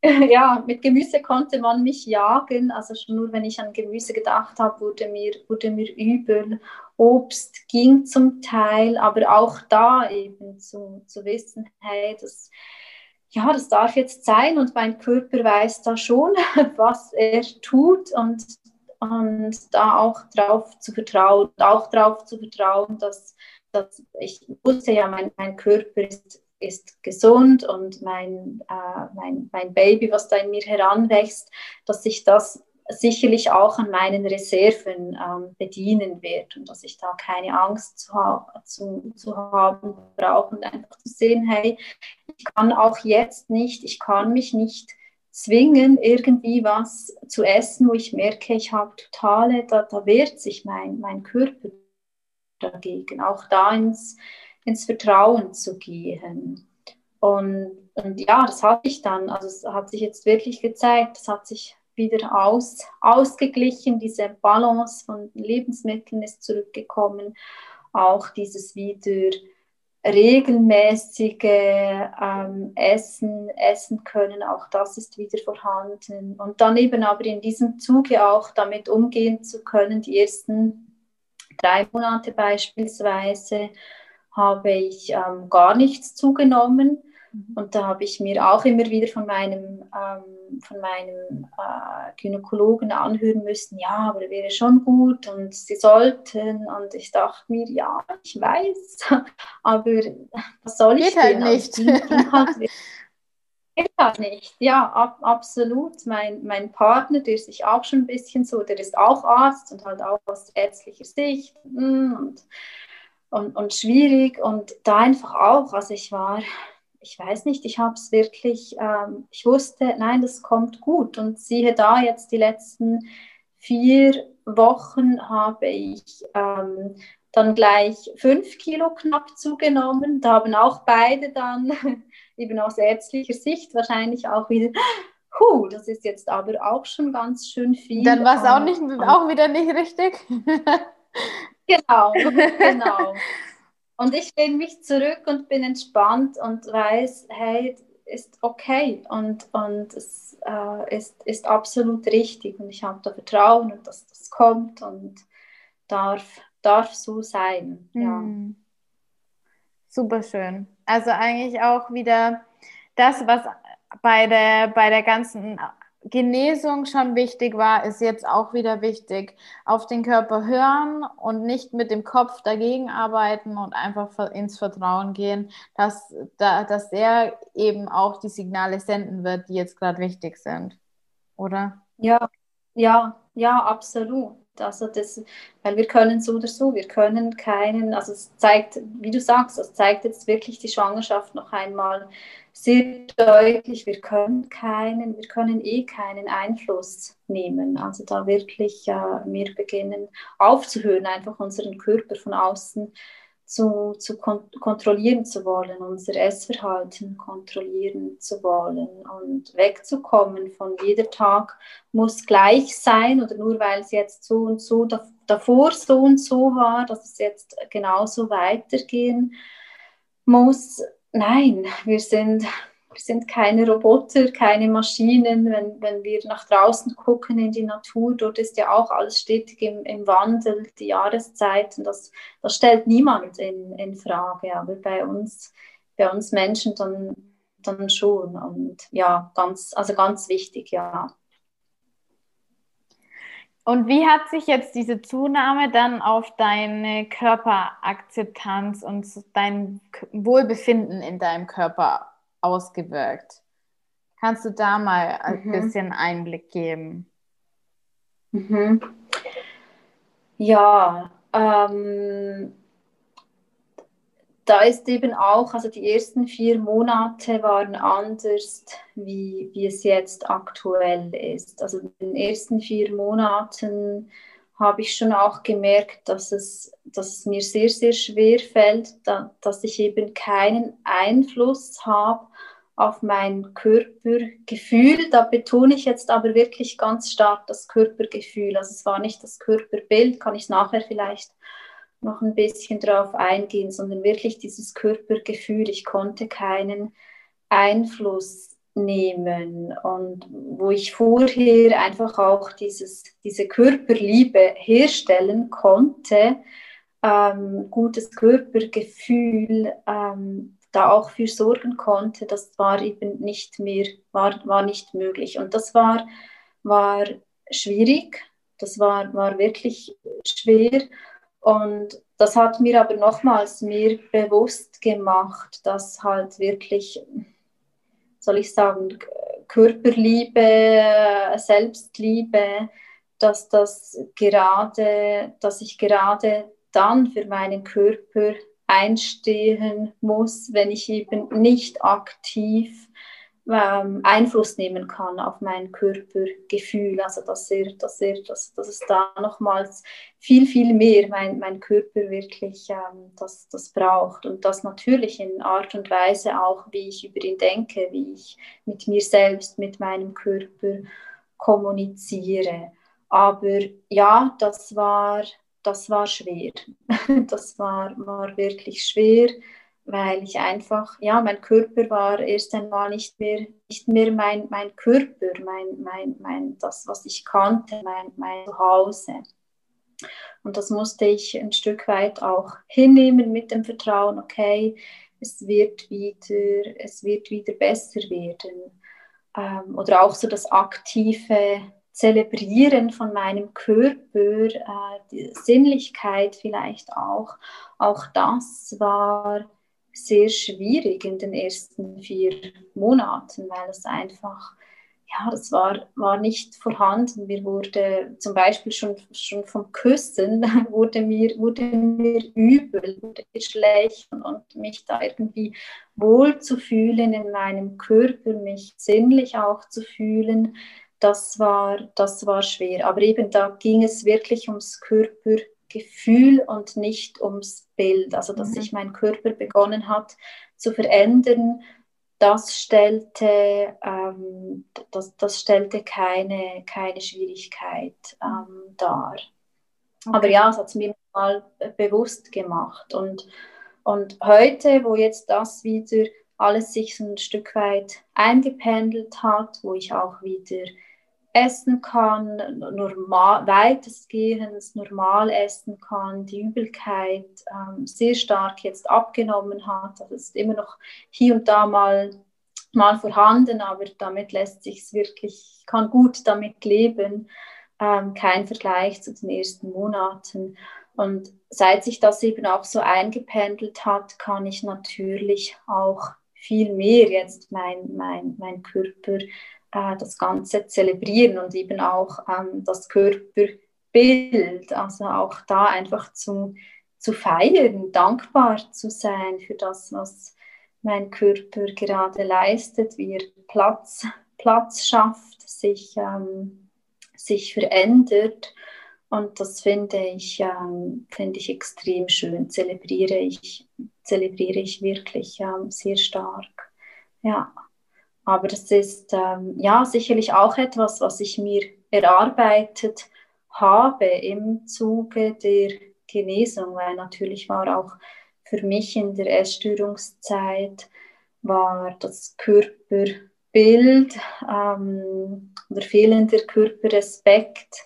ja, mit Gemüse konnte man mich jagen. Also schon nur, wenn ich an Gemüse gedacht habe, wurde mir, wurde mir übel. Obst ging zum Teil, aber auch da eben zu, zu wissen, hey, das, ja, das darf jetzt sein und mein Körper weiß da schon, was er tut und, und da auch drauf zu vertrauen, auch darauf zu vertrauen, dass, dass ich wusste ja, mein, mein Körper ist ist gesund und mein, äh, mein, mein Baby, was da in mir heranwächst, dass sich das sicherlich auch an meinen Reserven ähm, bedienen wird und dass ich da keine Angst zu, ha zu, zu haben brauche und einfach zu sehen, hey, ich kann auch jetzt nicht, ich kann mich nicht zwingen, irgendwie was zu essen, wo ich merke, ich habe totale, da, da wehrt sich mein, mein Körper dagegen. Auch da ins, ins Vertrauen zu gehen. Und, und ja, das hatte ich dann. Also es hat sich jetzt wirklich gezeigt, es hat sich wieder aus, ausgeglichen, diese Balance von Lebensmitteln ist zurückgekommen, auch dieses wieder regelmäßige ähm, Essen, essen können, auch das ist wieder vorhanden. Und dann eben aber in diesem Zuge auch damit umgehen zu können, die ersten drei Monate beispielsweise, habe ich ähm, gar nichts zugenommen. Mhm. Und da habe ich mir auch immer wieder von meinem, ähm, von meinem äh, Gynäkologen anhören müssen, ja, aber wäre schon gut und sie sollten. Und ich dachte mir, ja, ich weiß, aber was soll ich Geht halt nicht. Geht halt nicht, ja, ab, absolut. Mein, mein Partner, der ist sich auch schon ein bisschen so, der ist auch Arzt und halt auch aus ärztlicher Sicht. Hm, und und, und schwierig und da einfach auch, also ich war, ich weiß nicht, ich habe es wirklich, ähm, ich wusste, nein, das kommt gut und siehe da jetzt die letzten vier Wochen habe ich ähm, dann gleich fünf Kilo knapp zugenommen. Da haben auch beide dann eben aus ärztlicher Sicht wahrscheinlich auch wieder, huh, das ist jetzt aber auch schon ganz schön viel. Dann war es auch, nicht, auch wieder nicht richtig. Genau, genau. Und ich lehne mich zurück und bin entspannt und weiß, hey, ist okay und, und es äh, ist, ist absolut richtig und ich habe da Vertrauen und dass das kommt und darf, darf so sein. Ja. Mm. Super schön. Also eigentlich auch wieder das, was bei der, bei der ganzen Genesung schon wichtig war, ist jetzt auch wieder wichtig. Auf den Körper hören und nicht mit dem Kopf dagegen arbeiten und einfach ins Vertrauen gehen, dass, dass er eben auch die Signale senden wird, die jetzt gerade wichtig sind. Oder? Ja, ja, ja, absolut. Also das, weil wir können so oder so, wir können keinen, also es zeigt, wie du sagst, das zeigt jetzt wirklich die Schwangerschaft noch einmal sehr deutlich, wir können keinen, wir können eh keinen Einfluss nehmen. Also da wirklich äh, wir beginnen aufzuhören, einfach unseren Körper von außen zu, zu kon kontrollieren zu wollen, unser Essverhalten kontrollieren zu wollen und wegzukommen von jeder Tag muss gleich sein oder nur weil es jetzt so und so davor so und so war, dass es jetzt genauso weitergehen muss. Nein, wir sind wir sind keine Roboter, keine Maschinen. Wenn, wenn wir nach draußen gucken in die Natur, dort ist ja auch alles stetig im, im Wandel, die Jahreszeiten. Das, das stellt niemand in, in Frage. Aber bei uns, bei uns Menschen dann, dann schon. Und ja, ganz, also ganz wichtig, ja. Und wie hat sich jetzt diese Zunahme dann auf deine Körperakzeptanz und dein Wohlbefinden in deinem Körper ausgewirkt. Kannst du da mal ein mhm. bisschen Einblick geben? Mhm. Ja, ähm, da ist eben auch, also die ersten vier Monate waren anders, wie, wie es jetzt aktuell ist. Also in den ersten vier Monaten habe ich schon auch gemerkt, dass es, dass es mir sehr, sehr schwer fällt, da, dass ich eben keinen Einfluss habe auf mein Körpergefühl. Da betone ich jetzt aber wirklich ganz stark das Körpergefühl. Also es war nicht das Körperbild, kann ich nachher vielleicht noch ein bisschen drauf eingehen, sondern wirklich dieses Körpergefühl. Ich konnte keinen Einfluss nehmen und wo ich vorher einfach auch dieses, diese Körperliebe herstellen konnte, ähm, gutes Körpergefühl, ähm, da auch für sorgen konnte, das war eben nicht mehr, war, war nicht möglich. Und das war, war schwierig, das war, war wirklich schwer. Und das hat mir aber nochmals mir bewusst gemacht, dass halt wirklich soll ich sagen, Körperliebe, Selbstliebe, dass das gerade, dass ich gerade dann für meinen Körper einstehen muss, wenn ich eben nicht aktiv ähm, Einfluss nehmen kann auf mein Körpergefühl. Also dass, er, dass, er, dass, dass es da nochmals viel, viel mehr mein, mein Körper wirklich ähm, das, das braucht. Und das natürlich in Art und Weise auch, wie ich über ihn denke, wie ich mit mir selbst, mit meinem Körper kommuniziere. Aber ja, das war, das war schwer. Das war, war wirklich schwer weil ich einfach, ja, mein Körper war erst einmal nicht mehr, nicht mehr mein, mein Körper, mein, mein, mein, das, was ich kannte, mein, mein Zuhause. Und das musste ich ein Stück weit auch hinnehmen mit dem Vertrauen, okay, es wird wieder, es wird wieder besser werden. Ähm, oder auch so das aktive Zelebrieren von meinem Körper, äh, die Sinnlichkeit vielleicht auch. Auch das war sehr schwierig in den ersten vier Monaten, weil es einfach, ja, das war, war nicht vorhanden. Mir wurde zum Beispiel schon, schon vom Küssen, wurde mir, wurde mir übel, wurde schlecht und, und mich da irgendwie wohl zu fühlen in meinem Körper, mich sinnlich auch zu fühlen, das war, das war schwer. Aber eben da ging es wirklich ums Körper Gefühl und nicht ums Bild. Also dass mhm. sich mein Körper begonnen hat zu verändern, das stellte, ähm, das, das stellte keine, keine Schwierigkeit ähm, dar. Okay. Aber ja, es hat es mir mal bewusst gemacht. Und, und heute, wo jetzt das wieder alles sich so ein Stück weit eingependelt hat, wo ich auch wieder essen kann, normal, weitestgehend normal essen kann, die Übelkeit ähm, sehr stark jetzt abgenommen hat. Also es ist immer noch hier und da mal, mal vorhanden, aber damit lässt sich es wirklich, kann gut damit leben. Ähm, kein Vergleich zu den ersten Monaten. Und seit sich das eben auch so eingependelt hat, kann ich natürlich auch viel mehr jetzt mein, mein, mein Körper äh, das Ganze zelebrieren und eben auch ähm, das Körperbild, also auch da einfach zu, zu feiern, dankbar zu sein für das, was mein Körper gerade leistet, wie er Platz, Platz schafft, sich, ähm, sich verändert. Und das finde ich, ähm, finde ich extrem schön, zelebriere ich, zelebriere ich wirklich ähm, sehr stark. Ja. Aber das ist ähm, ja sicherlich auch etwas, was ich mir erarbeitet habe im Zuge der Genesung, weil natürlich war auch für mich in der Essstörungszeit war das Körperbild ähm, oder fehlender Körperrespekt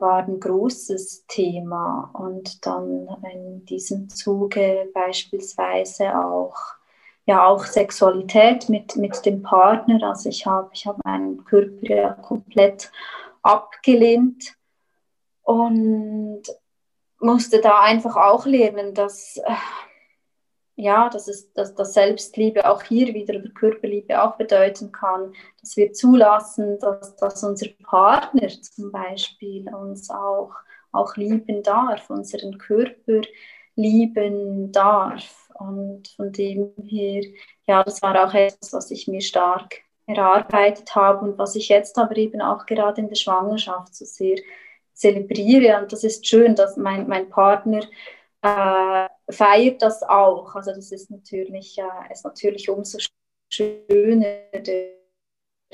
war ein großes Thema und dann in diesem Zuge beispielsweise auch ja auch Sexualität mit, mit dem Partner. Also ich habe ich hab meinen Körper ja komplett abgelehnt und musste da einfach auch lernen, dass, äh, ja, dass, es, dass, dass Selbstliebe auch hier wieder oder Körperliebe auch bedeuten kann, dass wir zulassen, dass, dass unser Partner zum Beispiel uns auch, auch lieben darf, unseren Körper lieben darf. Und von dem her, ja, das war auch etwas, was ich mir stark erarbeitet habe und was ich jetzt aber eben auch gerade in der Schwangerschaft so sehr zelebriere. Und das ist schön, dass mein, mein Partner äh, feiert das auch. Also das ist natürlich, äh, ist natürlich umso schöner. Der,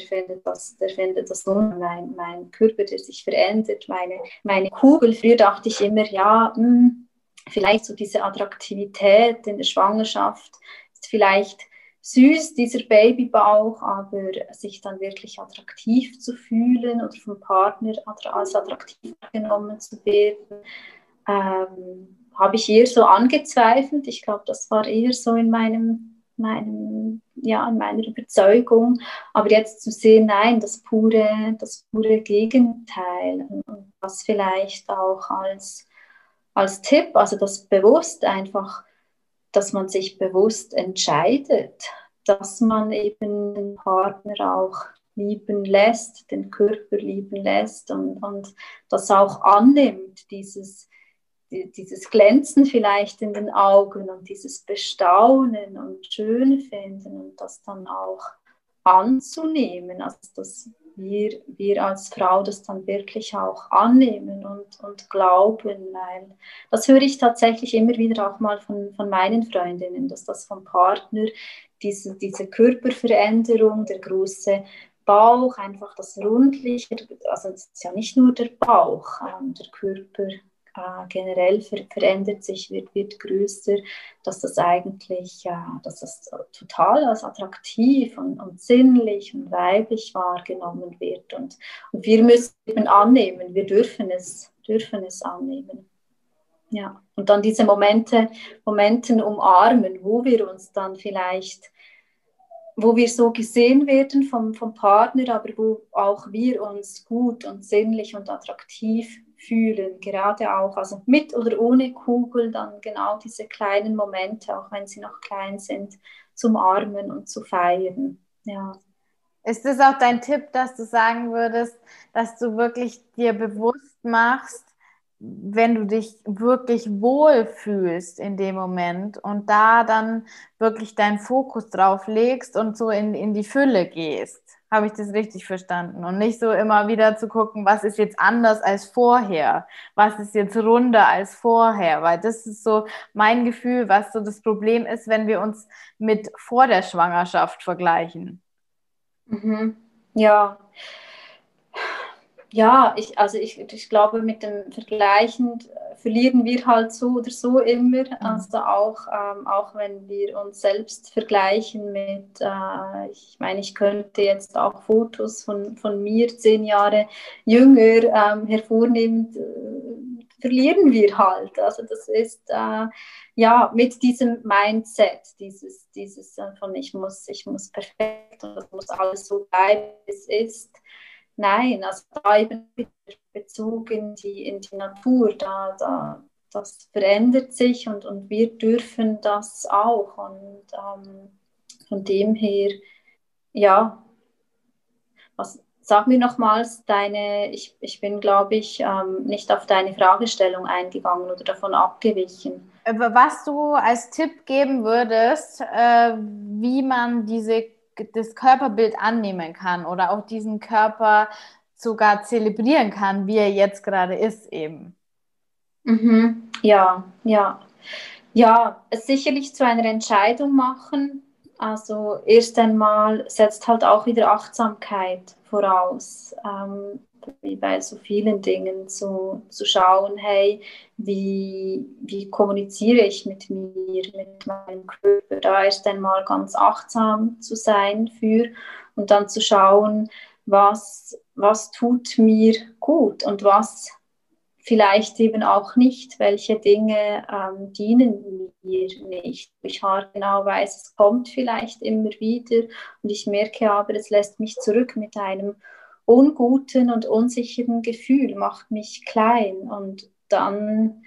findet das, der findet das nun, mein, mein Körper, der sich verändert, meine, meine Kugel. Früher dachte ich immer, ja, mh, hm, vielleicht so diese Attraktivität in der Schwangerschaft ist vielleicht süß, dieser Babybauch, aber sich dann wirklich attraktiv zu fühlen oder vom Partner als attraktiv genommen zu werden, ähm, habe ich eher so angezweifelt. Ich glaube, das war eher so in meinem, meinem, ja, in meiner Überzeugung. Aber jetzt zu sehen, nein, das pure, das pure Gegenteil und was vielleicht auch als als Tipp, also das bewusst einfach, dass man sich bewusst entscheidet, dass man eben den Partner auch lieben lässt, den Körper lieben lässt und, und das auch annimmt, dieses, dieses Glänzen vielleicht in den Augen und dieses Bestaunen und Schönfinden und das dann auch anzunehmen, also das wir, wir als Frau das dann wirklich auch annehmen und, und glauben, weil das höre ich tatsächlich immer wieder auch mal von, von meinen Freundinnen, dass das vom Partner diese, diese Körperveränderung, der große Bauch, einfach das Rundliche, also es ist ja nicht nur der Bauch, ähm, der Körper äh, generell ver verändert sich, wird, wird größer, dass das eigentlich, ja, dass das total als attraktiv und, und sinnlich und weiblich wahrgenommen wird. Und, und wir müssen eben annehmen, wir dürfen es, dürfen es annehmen. Ja, und dann diese Momente, Momenten umarmen, wo wir uns dann vielleicht wo wir so gesehen werden vom, vom Partner, aber wo auch wir uns gut und sinnlich und attraktiv fühlen, gerade auch, also mit oder ohne Kugel, dann genau diese kleinen Momente, auch wenn sie noch klein sind, zum Armen und zu feiern. Ja. Ist das auch dein Tipp, dass du sagen würdest, dass du wirklich dir bewusst machst, wenn du dich wirklich wohl fühlst in dem Moment und da dann wirklich deinen Fokus drauf legst und so in, in die Fülle gehst? Habe ich das richtig verstanden? Und nicht so immer wieder zu gucken, was ist jetzt anders als vorher? Was ist jetzt runder als vorher? Weil das ist so mein Gefühl, was so das Problem ist, wenn wir uns mit vor der Schwangerschaft vergleichen. Mhm. Ja. Ja, ich, also ich, ich glaube, mit dem Vergleichen verlieren wir halt so oder so immer. Mhm. Also auch, ähm, auch wenn wir uns selbst vergleichen mit, äh, ich meine, ich könnte jetzt auch Fotos von, von mir zehn Jahre jünger ähm, hervornehmen, äh, verlieren wir halt. Also das ist äh, ja mit diesem Mindset, dieses, dieses äh, von ich muss, ich muss perfekt und das muss alles so bleiben, wie es ist. Nein, also da eben Bezug in die, in die Natur, da, da, das verändert sich und, und wir dürfen das auch. Und ähm, von dem her, ja, was, sag mir nochmals deine, ich, ich bin, glaube ich, ähm, nicht auf deine Fragestellung eingegangen oder davon abgewichen. Äh, was du als Tipp geben würdest, äh, wie man diese, das Körperbild annehmen kann oder auch diesen Körper sogar zelebrieren kann, wie er jetzt gerade ist eben. Mhm. Ja, ja. Ja, sicherlich zu einer Entscheidung machen. Also erst einmal setzt halt auch wieder Achtsamkeit voraus, ähm, wie bei so vielen Dingen zu, zu schauen, hey, wie, wie kommuniziere ich mit mir, mit meinem Körper, da erst einmal ganz achtsam zu sein für und dann zu schauen, was, was tut mir gut und was vielleicht eben auch nicht, welche Dinge ähm, dienen mir nicht. Ich genau weiß, es kommt vielleicht immer wieder und ich merke aber, es lässt mich zurück mit einem unguten und unsicheren Gefühl, macht mich klein und dann,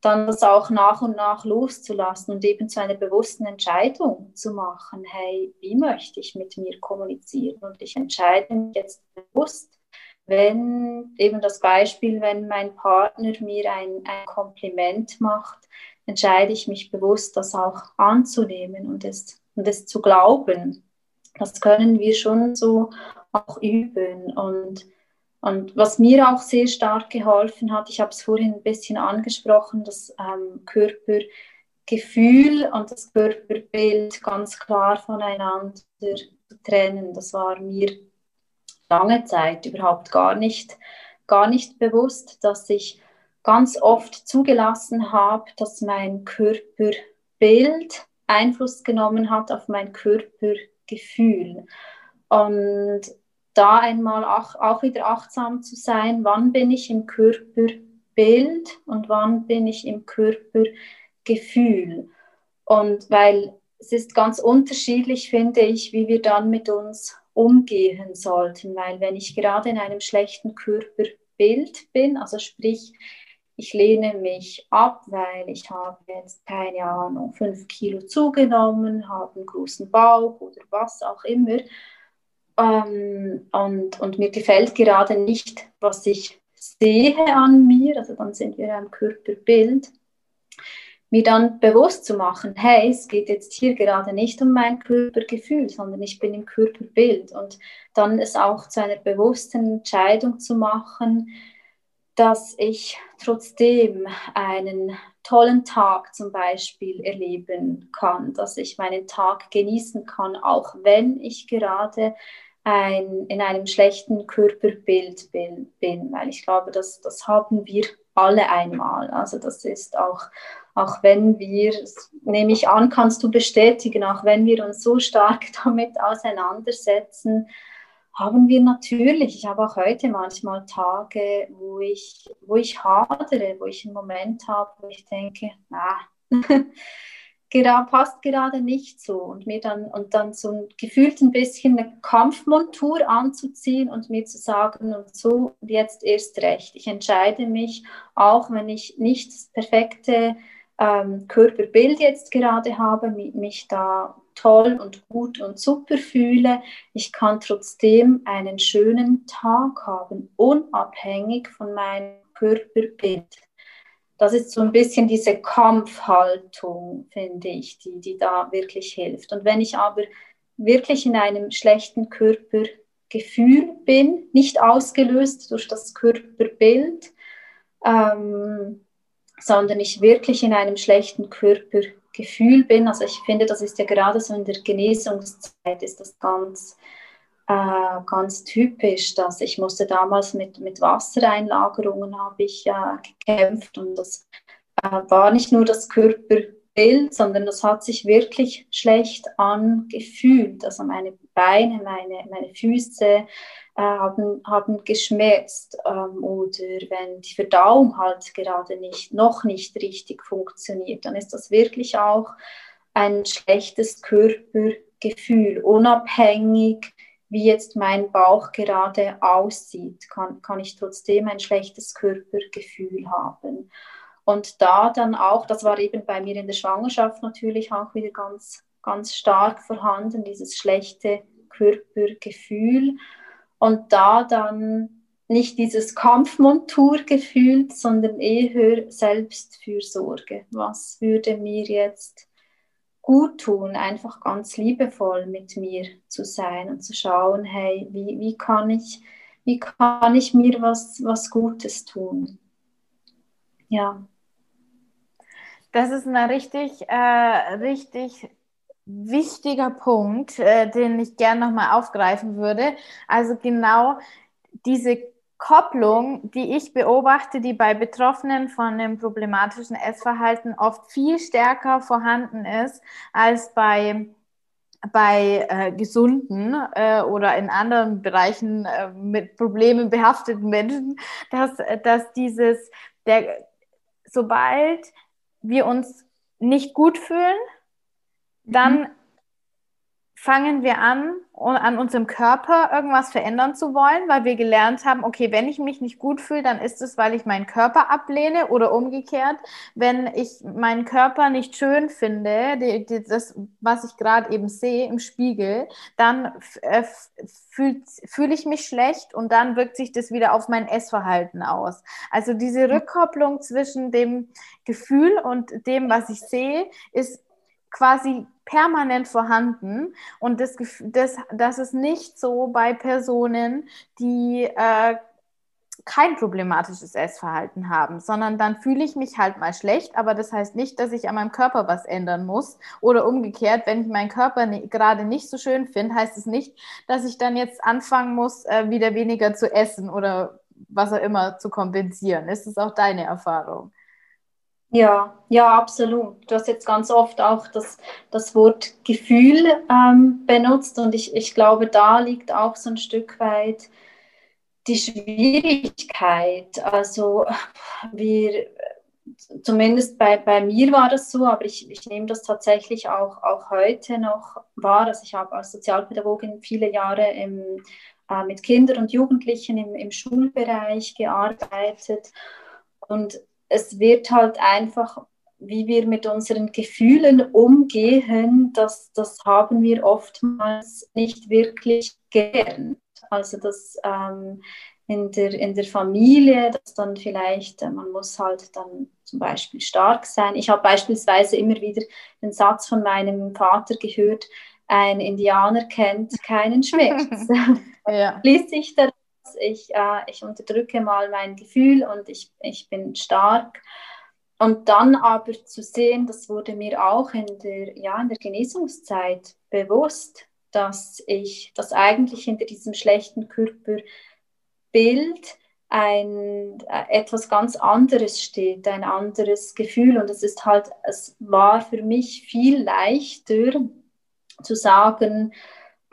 dann das auch nach und nach loszulassen und eben zu einer bewussten Entscheidung zu machen, hey, wie möchte ich mit mir kommunizieren? Und ich entscheide mich jetzt bewusst, wenn eben das Beispiel, wenn mein Partner mir ein, ein Kompliment macht, entscheide ich mich bewusst, das auch anzunehmen und es, und es zu glauben. Das können wir schon so auch üben. Und, und was mir auch sehr stark geholfen hat, ich habe es vorhin ein bisschen angesprochen, das ähm, Körpergefühl und das Körperbild ganz klar voneinander zu trennen. Das war mir lange Zeit überhaupt gar nicht, gar nicht bewusst, dass ich ganz oft zugelassen habe, dass mein Körperbild Einfluss genommen hat auf mein Körpergefühl. Und da einmal auch, auch wieder achtsam zu sein, wann bin ich im Körperbild und wann bin ich im Körpergefühl. Und weil es ist ganz unterschiedlich, finde ich, wie wir dann mit uns umgehen sollten, weil wenn ich gerade in einem schlechten Körperbild bin, also sprich, ich lehne mich ab, weil ich habe jetzt, keine Ahnung, fünf Kilo zugenommen, habe einen großen Bauch oder was auch immer. Ähm, und, und mir gefällt gerade nicht, was ich sehe an mir, also dann sind wir im Körperbild mir dann bewusst zu machen, hey, es geht jetzt hier gerade nicht um mein Körpergefühl, sondern ich bin im Körperbild. Und dann es auch zu einer bewussten Entscheidung zu machen, dass ich trotzdem einen tollen Tag zum Beispiel erleben kann, dass ich meinen Tag genießen kann, auch wenn ich gerade ein, in einem schlechten Körperbild bin, bin, weil ich glaube, dass das haben wir alle einmal. Also das ist auch auch wenn wir, nehme ich an, kannst du bestätigen, auch wenn wir uns so stark damit auseinandersetzen, haben wir natürlich, ich habe auch heute manchmal Tage, wo ich, wo ich hadere, wo ich einen Moment habe, wo ich denke, ah, gerade, passt gerade nicht so. Und mir dann, und dann so gefühlt ein bisschen eine Kampfmontur anzuziehen und mir zu sagen, und so jetzt erst recht. Ich entscheide mich, auch wenn ich nicht das perfekte ähm, Körperbild jetzt gerade habe, mich da toll und gut und super fühle. Ich kann trotzdem einen schönen Tag haben, unabhängig von meinem Körperbild. Das ist so ein bisschen diese Kampfhaltung, finde ich, die, die da wirklich hilft. Und wenn ich aber wirklich in einem schlechten Körpergefühl bin, nicht ausgelöst durch das Körperbild, ähm, sondern ich wirklich in einem schlechten Körpergefühl bin. Also ich finde, das ist ja gerade so in der Genesungszeit, ist das ganz, äh, ganz typisch, dass ich musste damals mit, mit Wassereinlagerungen habe ich äh, gekämpft und das äh, war nicht nur das Körperbild, sondern das hat sich wirklich schlecht angefühlt. Also meine Beine, meine, meine Füße, äh, haben, haben geschmerzt ähm, oder wenn die Verdauung halt gerade nicht, noch nicht richtig funktioniert, dann ist das wirklich auch ein schlechtes Körpergefühl, unabhängig wie jetzt mein Bauch gerade aussieht, kann, kann ich trotzdem ein schlechtes Körpergefühl haben. Und da dann auch, das war eben bei mir in der Schwangerschaft natürlich auch wieder ganz, ganz stark vorhanden, dieses schlechte Körpergefühl. und da dann nicht dieses Kampfmontur gefühlt, sondern eher Selbstfürsorge. Was würde mir jetzt gut tun, einfach ganz liebevoll mit mir zu sein und zu schauen, hey, wie, wie, kann, ich, wie kann ich mir was, was Gutes tun? Ja. Das ist ein richtig, äh, richtig wichtiger Punkt, äh, den ich gerne nochmal aufgreifen würde. Also genau diese Kopplung, die ich beobachte, die bei Betroffenen von dem problematischen Essverhalten oft viel stärker vorhanden ist als bei bei äh, gesunden äh, oder in anderen Bereichen äh, mit Problemen behafteten Menschen, dass, dass dieses, der, sobald wir uns nicht gut fühlen, dann mhm. fangen wir an, an unserem Körper irgendwas verändern zu wollen, weil wir gelernt haben, okay, wenn ich mich nicht gut fühle, dann ist es, weil ich meinen Körper ablehne oder umgekehrt, wenn ich meinen Körper nicht schön finde, die, die, das, was ich gerade eben sehe im Spiegel, dann äh, fühle fühl ich mich schlecht und dann wirkt sich das wieder auf mein Essverhalten aus. Also diese Rückkopplung zwischen dem Gefühl und dem, was ich sehe, ist quasi permanent vorhanden und das, das, das ist nicht so bei Personen, die äh, kein problematisches Essverhalten haben, sondern dann fühle ich mich halt mal schlecht, aber das heißt nicht, dass ich an meinem Körper was ändern muss oder umgekehrt, wenn ich meinen Körper ne, gerade nicht so schön finde, heißt es nicht, dass ich dann jetzt anfangen muss, äh, wieder weniger zu essen oder was auch immer zu kompensieren. Ist es auch deine Erfahrung? Ja, ja, absolut. Du hast jetzt ganz oft auch das, das Wort Gefühl ähm, benutzt und ich, ich glaube, da liegt auch so ein Stück weit die Schwierigkeit. Also wir, zumindest bei, bei mir war das so, aber ich, ich nehme das tatsächlich auch, auch heute noch wahr. Also ich habe als Sozialpädagogin viele Jahre im, äh, mit Kindern und Jugendlichen im, im Schulbereich gearbeitet und es wird halt einfach, wie wir mit unseren Gefühlen umgehen, das, das haben wir oftmals nicht wirklich gelernt. Also das ähm, in, der, in der Familie, dass dann vielleicht, äh, man muss halt dann zum Beispiel stark sein. Ich habe beispielsweise immer wieder den Satz von meinem Vater gehört, ein Indianer kennt keinen Schmerz. ja. Liest sich der ich, äh, ich unterdrücke mal mein Gefühl und ich, ich bin stark. Und dann aber zu sehen, das wurde mir auch in der, ja, in der Genesungszeit bewusst, dass ich, dass eigentlich hinter diesem schlechten Körperbild ein, äh, etwas ganz anderes steht, ein anderes Gefühl. Und es ist halt, es war für mich viel leichter zu sagen,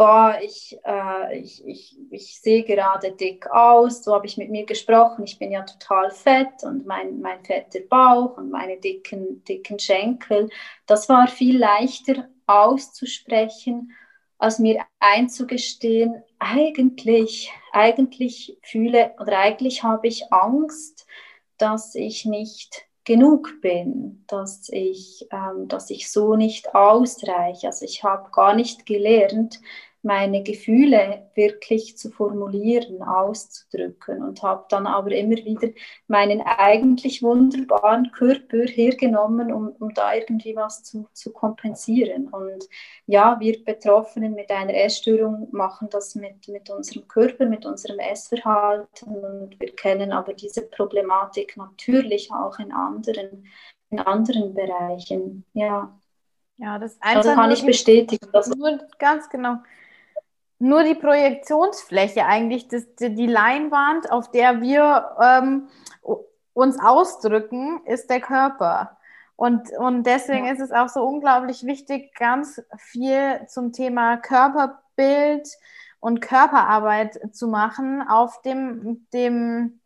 boah, ich, äh, ich, ich, ich sehe gerade dick aus, so habe ich mit mir gesprochen, ich bin ja total fett und mein, mein fetter Bauch und meine dicken, dicken Schenkel, das war viel leichter auszusprechen, als mir einzugestehen, eigentlich, eigentlich fühle oder eigentlich habe ich Angst, dass ich nicht genug bin, dass ich, ähm, dass ich so nicht ausreiche. Also ich habe gar nicht gelernt, meine Gefühle wirklich zu formulieren, auszudrücken und habe dann aber immer wieder meinen eigentlich wunderbaren Körper hergenommen, um, um da irgendwie was zu, zu kompensieren. Und ja, wir Betroffenen mit einer Essstörung machen das mit, mit unserem Körper, mit unserem Essverhalten und wir kennen aber diese Problematik natürlich auch in anderen, in anderen Bereichen. Ja. Ja, das also kann ich bestätigen. Nur, ganz genau nur die Projektionsfläche eigentlich, das, die Leinwand, auf der wir ähm, uns ausdrücken, ist der Körper. Und, und deswegen ja. ist es auch so unglaublich wichtig, ganz viel zum Thema Körperbild und Körperarbeit zu machen auf dem, dem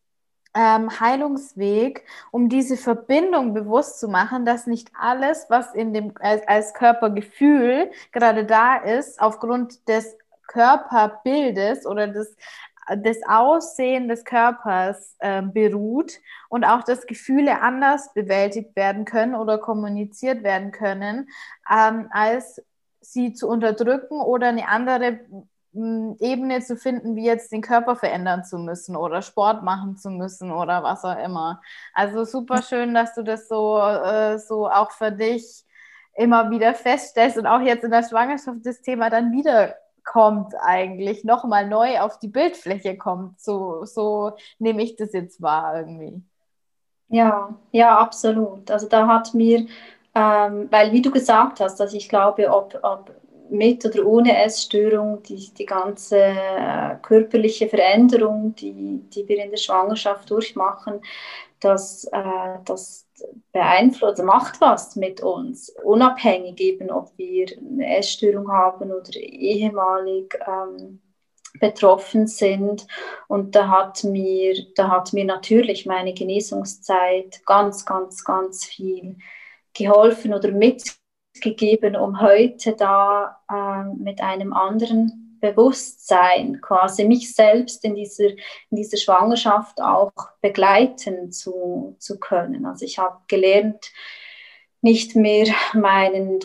ähm, Heilungsweg, um diese Verbindung bewusst zu machen, dass nicht alles, was in dem als, als Körpergefühl gerade da ist, aufgrund des Körperbildes oder des, des Aussehen des Körpers äh, beruht und auch, dass Gefühle anders bewältigt werden können oder kommuniziert werden können, ähm, als sie zu unterdrücken oder eine andere Ebene zu finden, wie jetzt den Körper verändern zu müssen oder Sport machen zu müssen oder was auch immer. Also super schön, dass du das so, äh, so auch für dich immer wieder feststellst und auch jetzt in der Schwangerschaft das Thema dann wieder kommt eigentlich, nochmal neu auf die Bildfläche kommt. So, so nehme ich das jetzt wahr irgendwie. Ja, ja, absolut. Also da hat mir, ähm, weil wie du gesagt hast, dass ich glaube, ob, ob mit oder ohne Essstörung, die, die ganze äh, körperliche Veränderung, die, die wir in der Schwangerschaft durchmachen, das, äh, das beeinflusst, macht was mit uns, unabhängig eben, ob wir eine Essstörung haben oder ehemalig ähm, betroffen sind. Und da hat mir, da hat mir natürlich meine Genesungszeit ganz, ganz, ganz viel geholfen oder mitgegeben, um heute da äh, mit einem anderen Bewusstsein quasi mich selbst in dieser, in dieser Schwangerschaft auch begleiten zu, zu können. Also ich habe gelernt, nicht mehr meinen,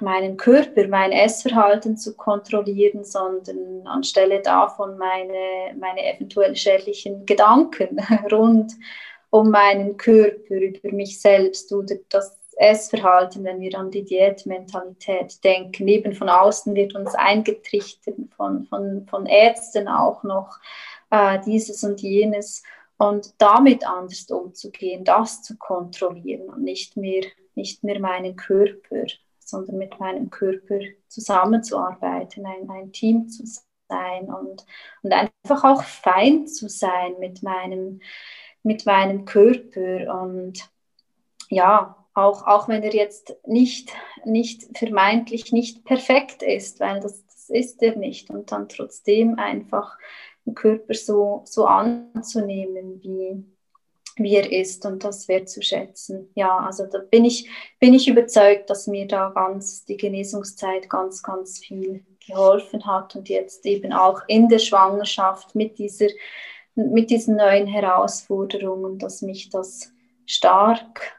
meinen Körper, mein Essverhalten zu kontrollieren, sondern anstelle davon meine, meine eventuell schädlichen Gedanken rund um meinen Körper, über mich selbst oder das Essverhalten, wenn wir an die Diätmentalität denken. Eben von außen wird uns eingetrichtert, von, von, von Ärzten auch noch äh, dieses und jenes. Und damit anders umzugehen, das zu kontrollieren und nicht mehr nicht mehr meinen Körper, sondern mit meinem Körper zusammenzuarbeiten, ein, ein Team zu sein und, und einfach auch fein zu sein mit meinem, mit meinem Körper und ja, auch, auch wenn er jetzt nicht, nicht vermeintlich nicht perfekt ist, weil das, das ist er nicht und dann trotzdem einfach den Körper so, so anzunehmen, wie, wie er ist und das wertzuschätzen. Ja, also da bin ich, bin ich überzeugt, dass mir da ganz die Genesungszeit ganz, ganz viel geholfen hat und jetzt eben auch in der Schwangerschaft mit dieser, mit diesen neuen Herausforderungen, dass mich das stark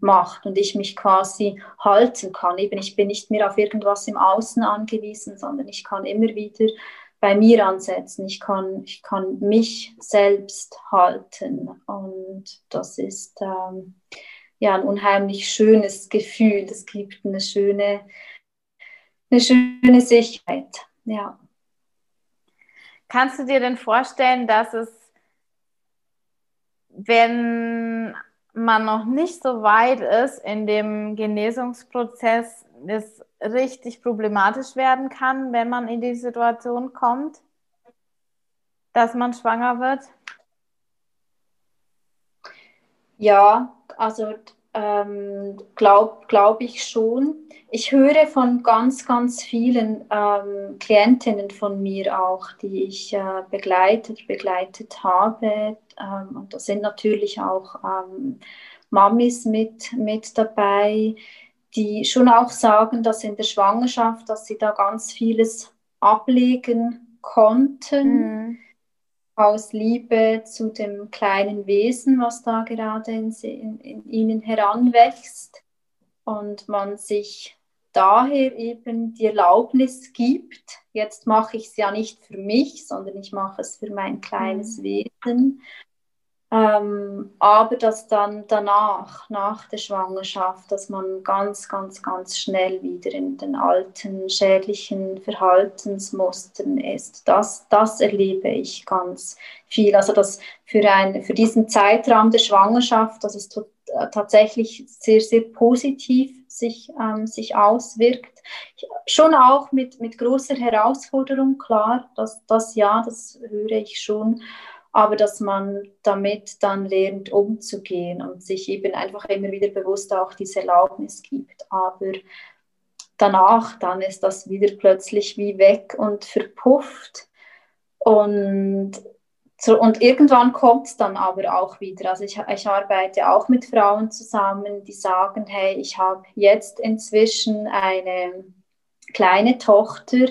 macht und ich mich quasi halten kann. Eben, ich bin nicht mehr auf irgendwas im Außen angewiesen, sondern ich kann immer wieder bei mir ansetzen. Ich kann, ich kann mich selbst halten. Und das ist ähm, ja ein unheimlich schönes Gefühl. Das gibt eine schöne, eine schöne Sicherheit. Ja. Kannst du dir denn vorstellen, dass es, wenn man noch nicht so weit ist in dem Genesungsprozess, es richtig problematisch werden kann, wenn man in die Situation kommt, dass man schwanger wird? Ja, also ähm, glaube glaub ich schon. Ich höre von ganz, ganz vielen ähm, Klientinnen von mir auch, die ich äh, begleitet, begleitet habe. Ähm, und da sind natürlich auch ähm, Mamis mit, mit dabei, die schon auch sagen, dass in der Schwangerschaft, dass sie da ganz vieles ablegen konnten mhm. Aus Liebe zu dem kleinen Wesen, was da gerade in, in, in ihnen heranwächst und man sich daher eben die Erlaubnis gibt, jetzt mache ich es ja nicht für mich, sondern ich mache es für mein kleines mhm. Wesen ähm, aber dass dann danach, nach der Schwangerschaft, dass man ganz, ganz, ganz schnell wieder in den alten schädlichen Verhaltensmustern ist. Das, das erlebe ich ganz viel. Also dass für, ein, für diesen Zeitraum der Schwangerschaft, dass es äh, tatsächlich sehr, sehr positiv sich, ähm, sich auswirkt. Schon auch mit, mit großer Herausforderung, klar, dass das ja, das höre ich schon aber dass man damit dann lernt, umzugehen und sich eben einfach immer wieder bewusst auch diese Erlaubnis gibt. Aber danach, dann ist das wieder plötzlich wie weg und verpufft. Und, so, und irgendwann kommt es dann aber auch wieder. Also ich, ich arbeite auch mit Frauen zusammen, die sagen, hey, ich habe jetzt inzwischen eine kleine Tochter,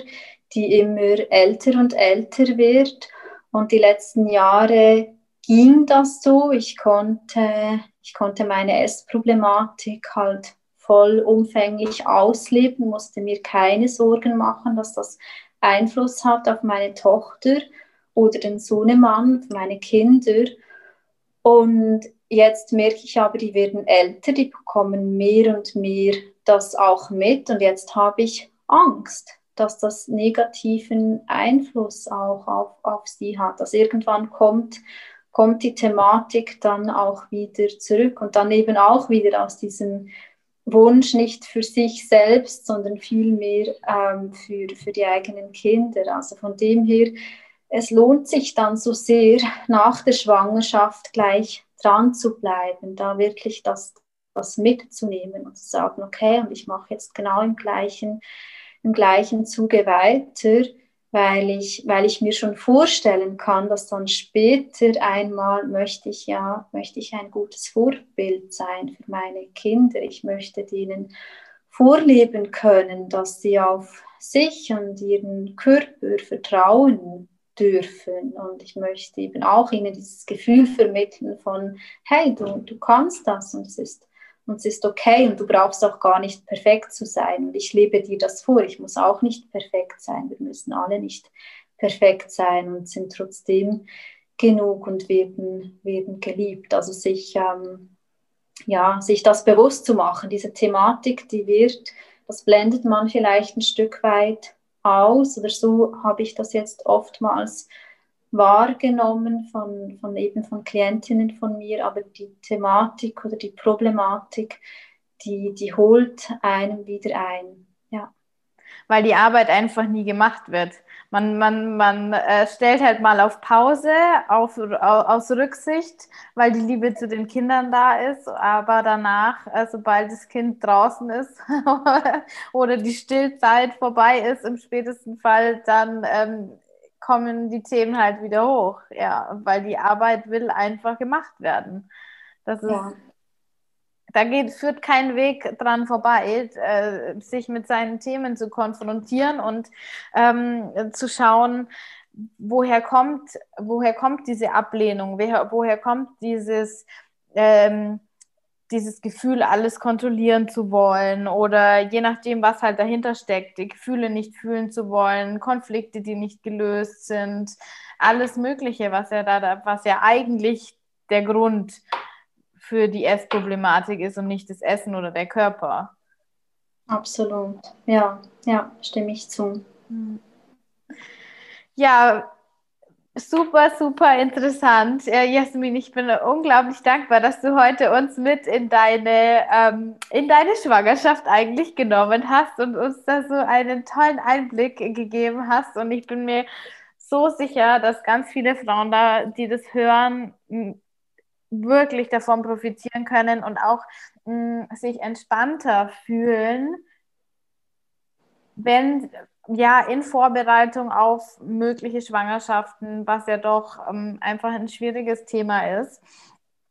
die immer älter und älter wird und die letzten Jahre ging das so. Ich konnte, ich konnte meine Essproblematik halt vollumfänglich ausleben, musste mir keine Sorgen machen, dass das Einfluss hat auf meine Tochter oder den Sohnemann, meine Kinder. Und jetzt merke ich aber, die werden älter, die bekommen mehr und mehr das auch mit. Und jetzt habe ich Angst, dass das negativen Einfluss auch auf, auf sie hat. Also irgendwann kommt, kommt die Thematik dann auch wieder zurück und dann eben auch wieder aus diesem Wunsch nicht für sich selbst, sondern vielmehr ähm, für, für die eigenen Kinder. Also von dem her, es lohnt sich dann so sehr, nach der Schwangerschaft gleich dran zu bleiben, da wirklich das, das mitzunehmen und zu sagen, okay, und ich mache jetzt genau im gleichen, im gleichen Zuge weiter, weil ich, weil ich mir schon vorstellen kann, dass dann später einmal möchte ich ja, möchte ich ein gutes Vorbild sein für meine Kinder. Ich möchte denen vorleben können, dass sie auf sich und ihren Körper vertrauen dürfen. Und ich möchte eben auch ihnen dieses Gefühl vermitteln von, hey, du, du kannst das und es ist und es ist okay und du brauchst auch gar nicht perfekt zu sein. Und ich lebe dir das vor. Ich muss auch nicht perfekt sein. Wir müssen alle nicht perfekt sein und sind trotzdem genug und werden, werden geliebt. Also sich, ähm, ja, sich das bewusst zu machen, diese Thematik, die wird, das blendet man vielleicht ein Stück weit aus oder so habe ich das jetzt oftmals wahrgenommen von, von eben von Klientinnen von mir, aber die Thematik oder die Problematik, die, die holt einem wieder ein. Ja. Weil die Arbeit einfach nie gemacht wird. Man, man, man äh, stellt halt mal auf Pause, auf, aus Rücksicht, weil die Liebe zu den Kindern da ist, aber danach, äh, sobald das Kind draußen ist oder die Stillzeit vorbei ist, im spätesten Fall, dann ähm, kommen die Themen halt wieder hoch, ja, weil die Arbeit will einfach gemacht werden. Das ist, ja. da geht, führt kein Weg dran vorbei, äh, sich mit seinen Themen zu konfrontieren und ähm, zu schauen, woher kommt, woher kommt diese Ablehnung, woher, woher kommt dieses ähm, dieses Gefühl, alles kontrollieren zu wollen oder je nachdem, was halt dahinter steckt, die Gefühle nicht fühlen zu wollen, Konflikte, die nicht gelöst sind, alles Mögliche, was ja da, was ja eigentlich der Grund für die Essproblematik ist und nicht das Essen oder der Körper. Absolut, ja, ja, stimme ich zu. Ja, Super, super interessant. Ja, Jasmin, ich bin unglaublich dankbar, dass du heute uns mit in deine, ähm, in deine Schwangerschaft eigentlich genommen hast und uns da so einen tollen Einblick gegeben hast. Und ich bin mir so sicher, dass ganz viele Frauen da, die das hören, wirklich davon profitieren können und auch mh, sich entspannter fühlen, wenn, ja, in Vorbereitung auf mögliche Schwangerschaften, was ja doch ähm, einfach ein schwieriges Thema ist.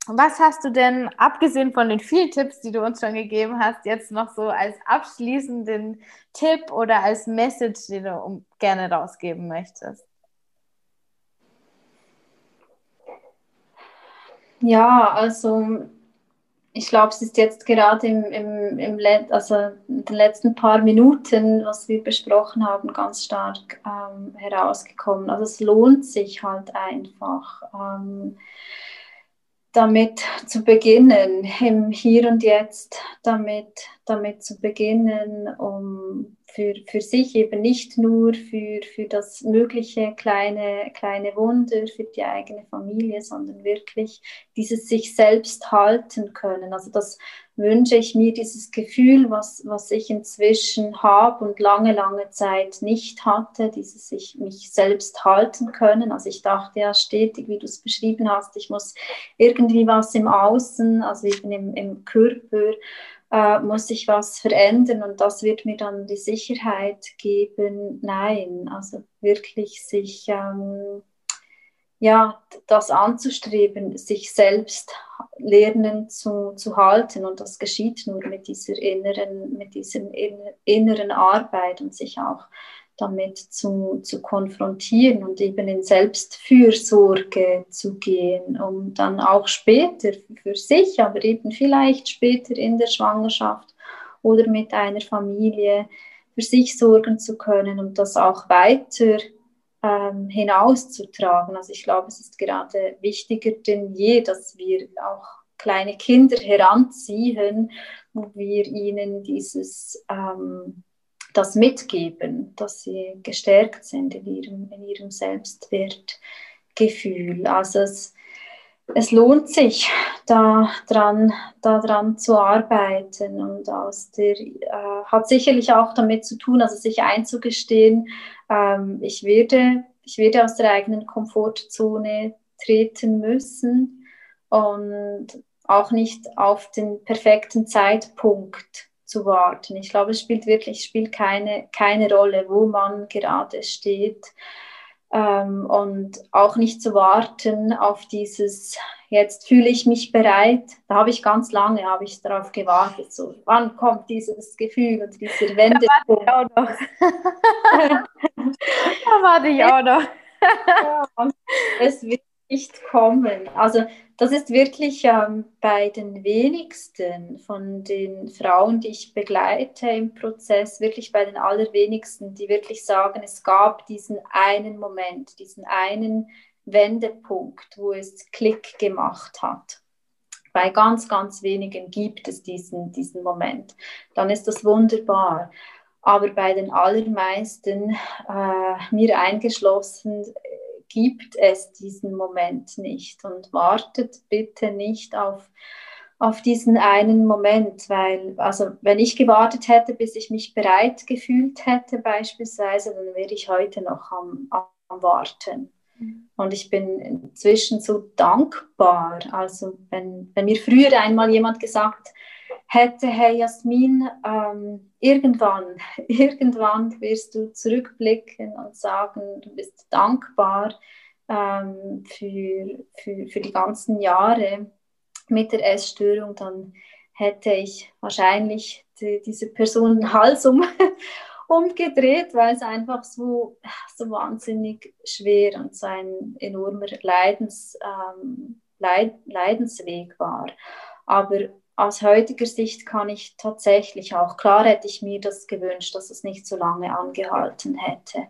Was hast du denn, abgesehen von den vielen Tipps, die du uns schon gegeben hast, jetzt noch so als abschließenden Tipp oder als Message, den du gerne rausgeben möchtest? Ja, also ich glaube, es ist jetzt gerade im, im, im also in den letzten paar Minuten, was wir besprochen haben, ganz stark ähm, herausgekommen. Also es lohnt sich halt einfach, ähm, damit zu beginnen, im Hier und Jetzt damit, damit zu beginnen, um für, für sich eben nicht nur für, für das mögliche kleine, kleine Wunder, für die eigene Familie, sondern wirklich dieses sich selbst halten können. Also das wünsche ich mir, dieses Gefühl, was, was ich inzwischen habe und lange, lange Zeit nicht hatte, dieses sich mich selbst halten können. Also ich dachte ja stetig, wie du es beschrieben hast, ich muss irgendwie was im Außen, also eben im, im Körper, äh, muss sich was verändern und das wird mir dann die Sicherheit geben. Nein, also wirklich sich ähm, ja, das anzustreben, sich selbst lernen zu, zu halten und das geschieht nur mit dieser inneren, mit diesem inneren Arbeit und sich auch damit zu, zu konfrontieren und eben in Selbstfürsorge zu gehen, um dann auch später für sich, aber eben vielleicht später in der Schwangerschaft oder mit einer Familie für sich sorgen zu können und das auch weiter ähm, hinauszutragen. Also ich glaube, es ist gerade wichtiger denn je, dass wir auch kleine Kinder heranziehen, wo wir ihnen dieses ähm, das mitgeben, dass sie gestärkt sind in ihrem, in ihrem Selbstwertgefühl. Also es, es lohnt sich, daran, daran zu arbeiten und aus der, äh, hat sicherlich auch damit zu tun, also sich einzugestehen, ähm, ich, werde, ich werde aus der eigenen Komfortzone treten müssen und auch nicht auf den perfekten Zeitpunkt zu warten. Ich glaube, es spielt wirklich spielt keine, keine Rolle, wo man gerade steht. Ähm, und auch nicht zu warten auf dieses, jetzt fühle ich mich bereit. Da habe ich ganz lange habe ich darauf gewartet. So, wann kommt dieses Gefühl und diese Wende? Da warte ich auch noch. da warte ich auch noch. ja, es wird nicht kommen. Also das ist wirklich ähm, bei den wenigsten von den Frauen, die ich begleite im Prozess, wirklich bei den allerwenigsten, die wirklich sagen, es gab diesen einen Moment, diesen einen Wendepunkt, wo es Klick gemacht hat. Bei ganz, ganz wenigen gibt es diesen, diesen Moment. Dann ist das wunderbar. Aber bei den allermeisten, äh, mir eingeschlossen, gibt es diesen Moment nicht und wartet bitte nicht auf, auf diesen einen Moment, weil, also wenn ich gewartet hätte, bis ich mich bereit gefühlt hätte beispielsweise, dann wäre ich heute noch am, am Warten. Mhm. Und ich bin inzwischen so dankbar. Also wenn, wenn mir früher einmal jemand gesagt hätte, hey Jasmin, ähm, irgendwann, irgendwann wirst du zurückblicken und sagen, du bist dankbar ähm, für, für, für die ganzen Jahre mit der Essstörung, dann hätte ich wahrscheinlich die, diese Person den Hals um, umgedreht, weil es einfach so, so wahnsinnig schwer und so ein enormer Leidens, ähm, Leid, Leidensweg war. Aber aus heutiger Sicht kann ich tatsächlich auch, klar hätte ich mir das gewünscht, dass es nicht so lange angehalten hätte.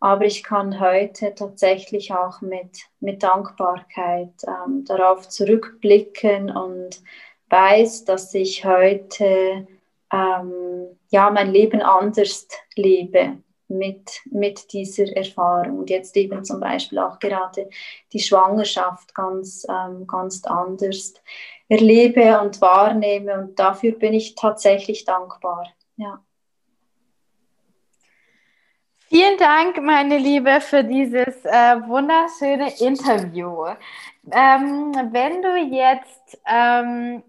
Aber ich kann heute tatsächlich auch mit, mit Dankbarkeit ähm, darauf zurückblicken und weiß, dass ich heute ähm, ja, mein Leben anders lebe mit, mit dieser Erfahrung. Und jetzt eben zum Beispiel auch gerade die Schwangerschaft ganz, ähm, ganz anders erlebe und wahrnehme. Und dafür bin ich tatsächlich dankbar. Ja. Vielen Dank, meine Liebe, für dieses äh, wunderschöne Interview. Ähm, wenn du jetzt ähm,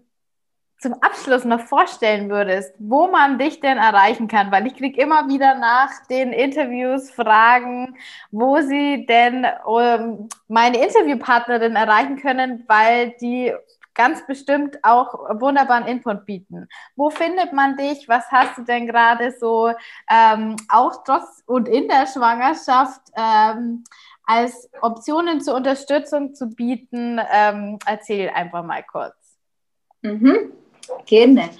zum Abschluss noch vorstellen würdest, wo man dich denn erreichen kann, weil ich kriege immer wieder nach den Interviews Fragen, wo sie denn ähm, meine Interviewpartnerin erreichen können, weil die ganz bestimmt auch wunderbaren Input bieten. Wo findet man dich? Was hast du denn gerade so ähm, auch trotz und in der Schwangerschaft ähm, als Optionen zur Unterstützung zu bieten? Ähm, erzähl einfach mal kurz. Mhm, gerne.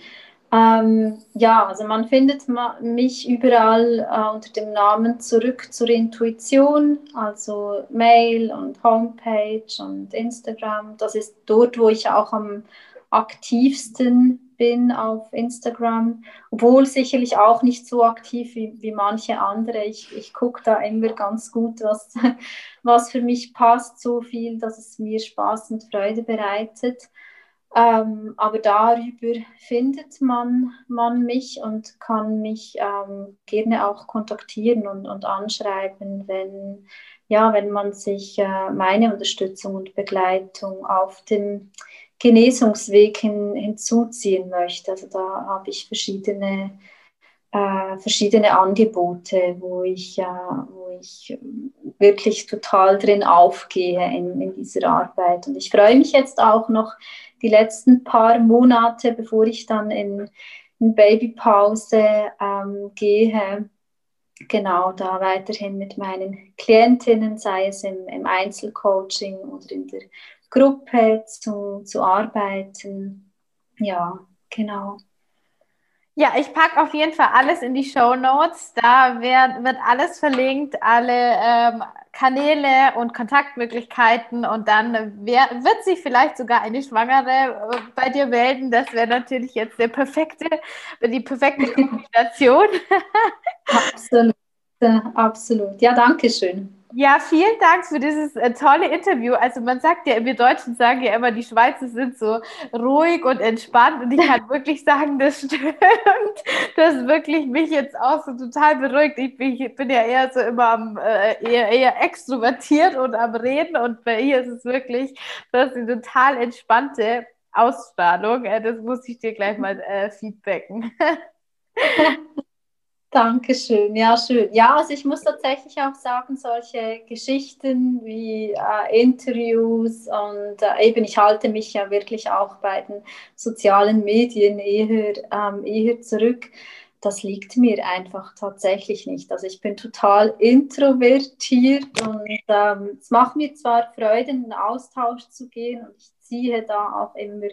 Ähm, ja, also man findet mich überall äh, unter dem Namen Zurück zur Intuition, also Mail und Homepage und Instagram. Das ist dort, wo ich auch am aktivsten bin auf Instagram, obwohl sicherlich auch nicht so aktiv wie, wie manche andere. Ich, ich gucke da immer ganz gut, was, was für mich passt, so viel, dass es mir Spaß und Freude bereitet. Ähm, aber darüber findet man, man mich und kann mich ähm, gerne auch kontaktieren und, und anschreiben, wenn, ja, wenn man sich äh, meine Unterstützung und Begleitung auf dem Genesungsweg hin, hinzuziehen möchte. Also da habe ich verschiedene, äh, verschiedene Angebote, wo ich, äh, wo ich wirklich total drin aufgehe in, in dieser Arbeit. Und ich freue mich jetzt auch noch, die letzten paar Monate, bevor ich dann in, in Babypause ähm, gehe, genau da weiterhin mit meinen Klientinnen, sei es im, im Einzelcoaching oder in der Gruppe zu, zu arbeiten. Ja, genau. Ja, ich packe auf jeden Fall alles in die Show Notes. Da wird, wird alles verlinkt, alle ähm, Kanäle und Kontaktmöglichkeiten und dann wär, wird sich vielleicht sogar eine Schwangere äh, bei dir melden. Das wäre natürlich jetzt der perfekte, die perfekte Kombination. absolut, absolut. Ja, danke schön. Ja, vielen Dank für dieses äh, tolle Interview. Also man sagt ja, wir Deutschen sagen ja immer, die Schweizer sind so ruhig und entspannt und ich kann wirklich sagen, das stimmt. Das wirklich mich jetzt auch so total beruhigt. Ich bin, ich bin ja eher so immer am, äh, eher, eher extrovertiert und am Reden und bei ihr ist es wirklich, das ist eine total entspannte Ausstrahlung. Äh, das muss ich dir gleich mal äh, feedbacken. Dankeschön, ja, schön. Ja, also ich muss tatsächlich auch sagen, solche Geschichten wie äh, Interviews und äh, eben, ich halte mich ja wirklich auch bei den sozialen Medien eher, ähm, eher zurück. Das liegt mir einfach tatsächlich nicht. Also ich bin total introvertiert und ähm, es macht mir zwar Freude, in den Austausch zu gehen und ich ziehe da auch immer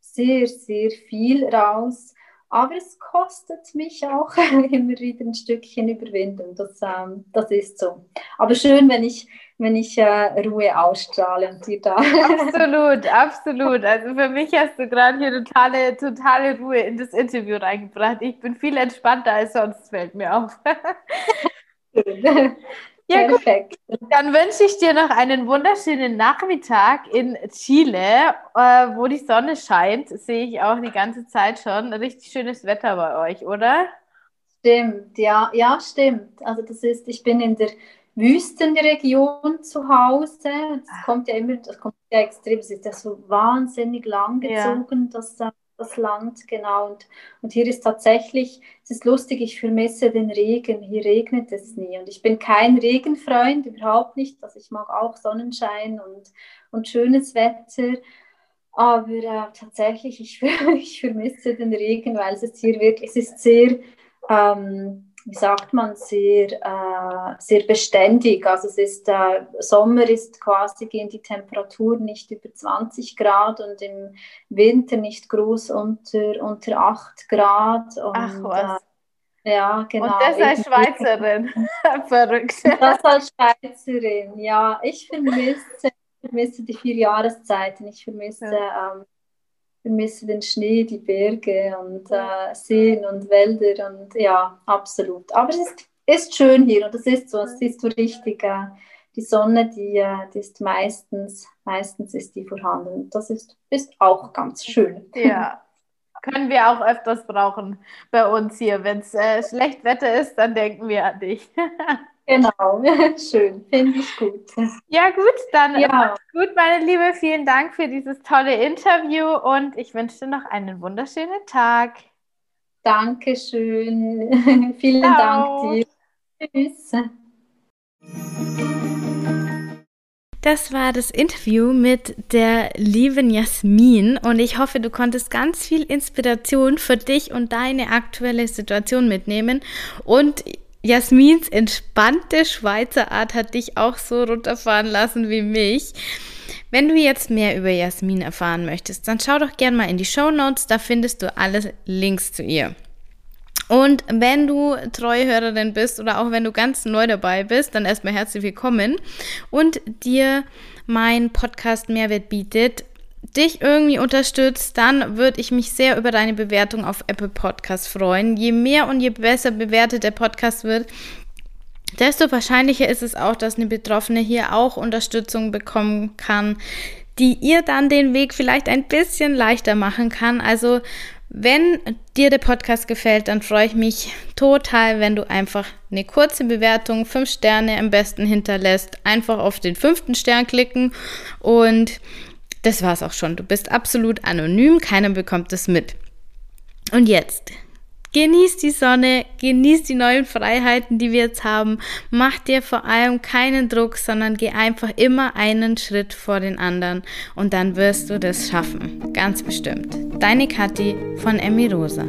sehr, sehr viel raus aber es kostet mich auch immer wieder ein Stückchen Überwindung. Das, ähm, das ist so. Aber schön, wenn ich, wenn ich äh, Ruhe ausstrahle und dir da. Absolut, absolut. Also für mich hast du gerade hier totale, totale Ruhe in das Interview reingebracht. Ich bin viel entspannter als sonst, fällt mir auf. Ja, Perfekt. Gut. Dann wünsche ich dir noch einen wunderschönen Nachmittag in Chile, äh, wo die Sonne scheint. Sehe ich auch die ganze Zeit schon. Richtig schönes Wetter bei euch, oder? Stimmt, ja, ja, stimmt. Also das ist, ich bin in der Wüstenregion zu Hause. Das ah. kommt ja immer, das kommt ja extrem, es ist ja so wahnsinnig langgezogen, ja. das das Land, genau. Und, und hier ist tatsächlich, es ist lustig, ich vermisse den Regen. Hier regnet es nie. Und ich bin kein Regenfreund, überhaupt nicht. Also ich mag auch Sonnenschein und, und schönes Wetter. Aber äh, tatsächlich, ich, ich vermisse den Regen, weil es ist hier wirklich, es ist sehr, ähm, wie sagt man, sehr, äh, sehr beständig. Also es ist, äh, Sommer ist quasi, gehen die Temperaturen nicht über 20 Grad und im Winter nicht groß unter, unter 8 Grad. Und, Ach was. Äh, ja, genau. Und das als Schweizerin. Verrückt. Das als Schweizerin, ja. Ich vermisse, vermisse die vier Jahreszeiten. Ich vermisse ja. ähm, vermisse den Schnee, die Berge und äh, Seen und Wälder und ja, absolut. Aber es ist, ist schön hier und es ist so, es ist so richtig. Äh, die Sonne, die, äh, die ist meistens, meistens ist die vorhanden. Das ist, ist auch ganz schön. Ja. Können wir auch öfters brauchen bei uns hier. Wenn es äh, schlecht Wetter ist, dann denken wir an dich. Genau, schön, finde ich gut. Ja, gut, dann ja. gut, meine Liebe. Vielen Dank für dieses tolle Interview und ich wünsche dir noch einen wunderschönen Tag. Dankeschön. Vielen Ciao. Dank dir. Tschüss. Das war das Interview mit der lieben Jasmin und ich hoffe, du konntest ganz viel Inspiration für dich und deine aktuelle Situation mitnehmen und Jasmins entspannte Schweizer Art hat dich auch so runterfahren lassen wie mich. Wenn du jetzt mehr über Jasmin erfahren möchtest, dann schau doch gerne mal in die Show Notes, da findest du alle Links zu ihr. Und wenn du treue Hörerin bist oder auch wenn du ganz neu dabei bist, dann erstmal herzlich willkommen und dir mein Podcast Mehrwert bietet, dich irgendwie unterstützt, dann würde ich mich sehr über deine Bewertung auf Apple Podcast freuen. Je mehr und je besser bewertet der Podcast wird, desto wahrscheinlicher ist es auch, dass eine Betroffene hier auch Unterstützung bekommen kann, die ihr dann den Weg vielleicht ein bisschen leichter machen kann. Also wenn dir der Podcast gefällt, dann freue ich mich total, wenn du einfach eine kurze Bewertung, fünf Sterne am besten hinterlässt. Einfach auf den fünften Stern klicken und das war's auch schon. Du bist absolut anonym, keiner bekommt es mit. Und jetzt Genieß die Sonne, genieß die neuen Freiheiten, die wir jetzt haben. Mach dir vor allem keinen Druck, sondern geh einfach immer einen Schritt vor den anderen und dann wirst du das schaffen. Ganz bestimmt. Deine Kathi von Emmy Rosa.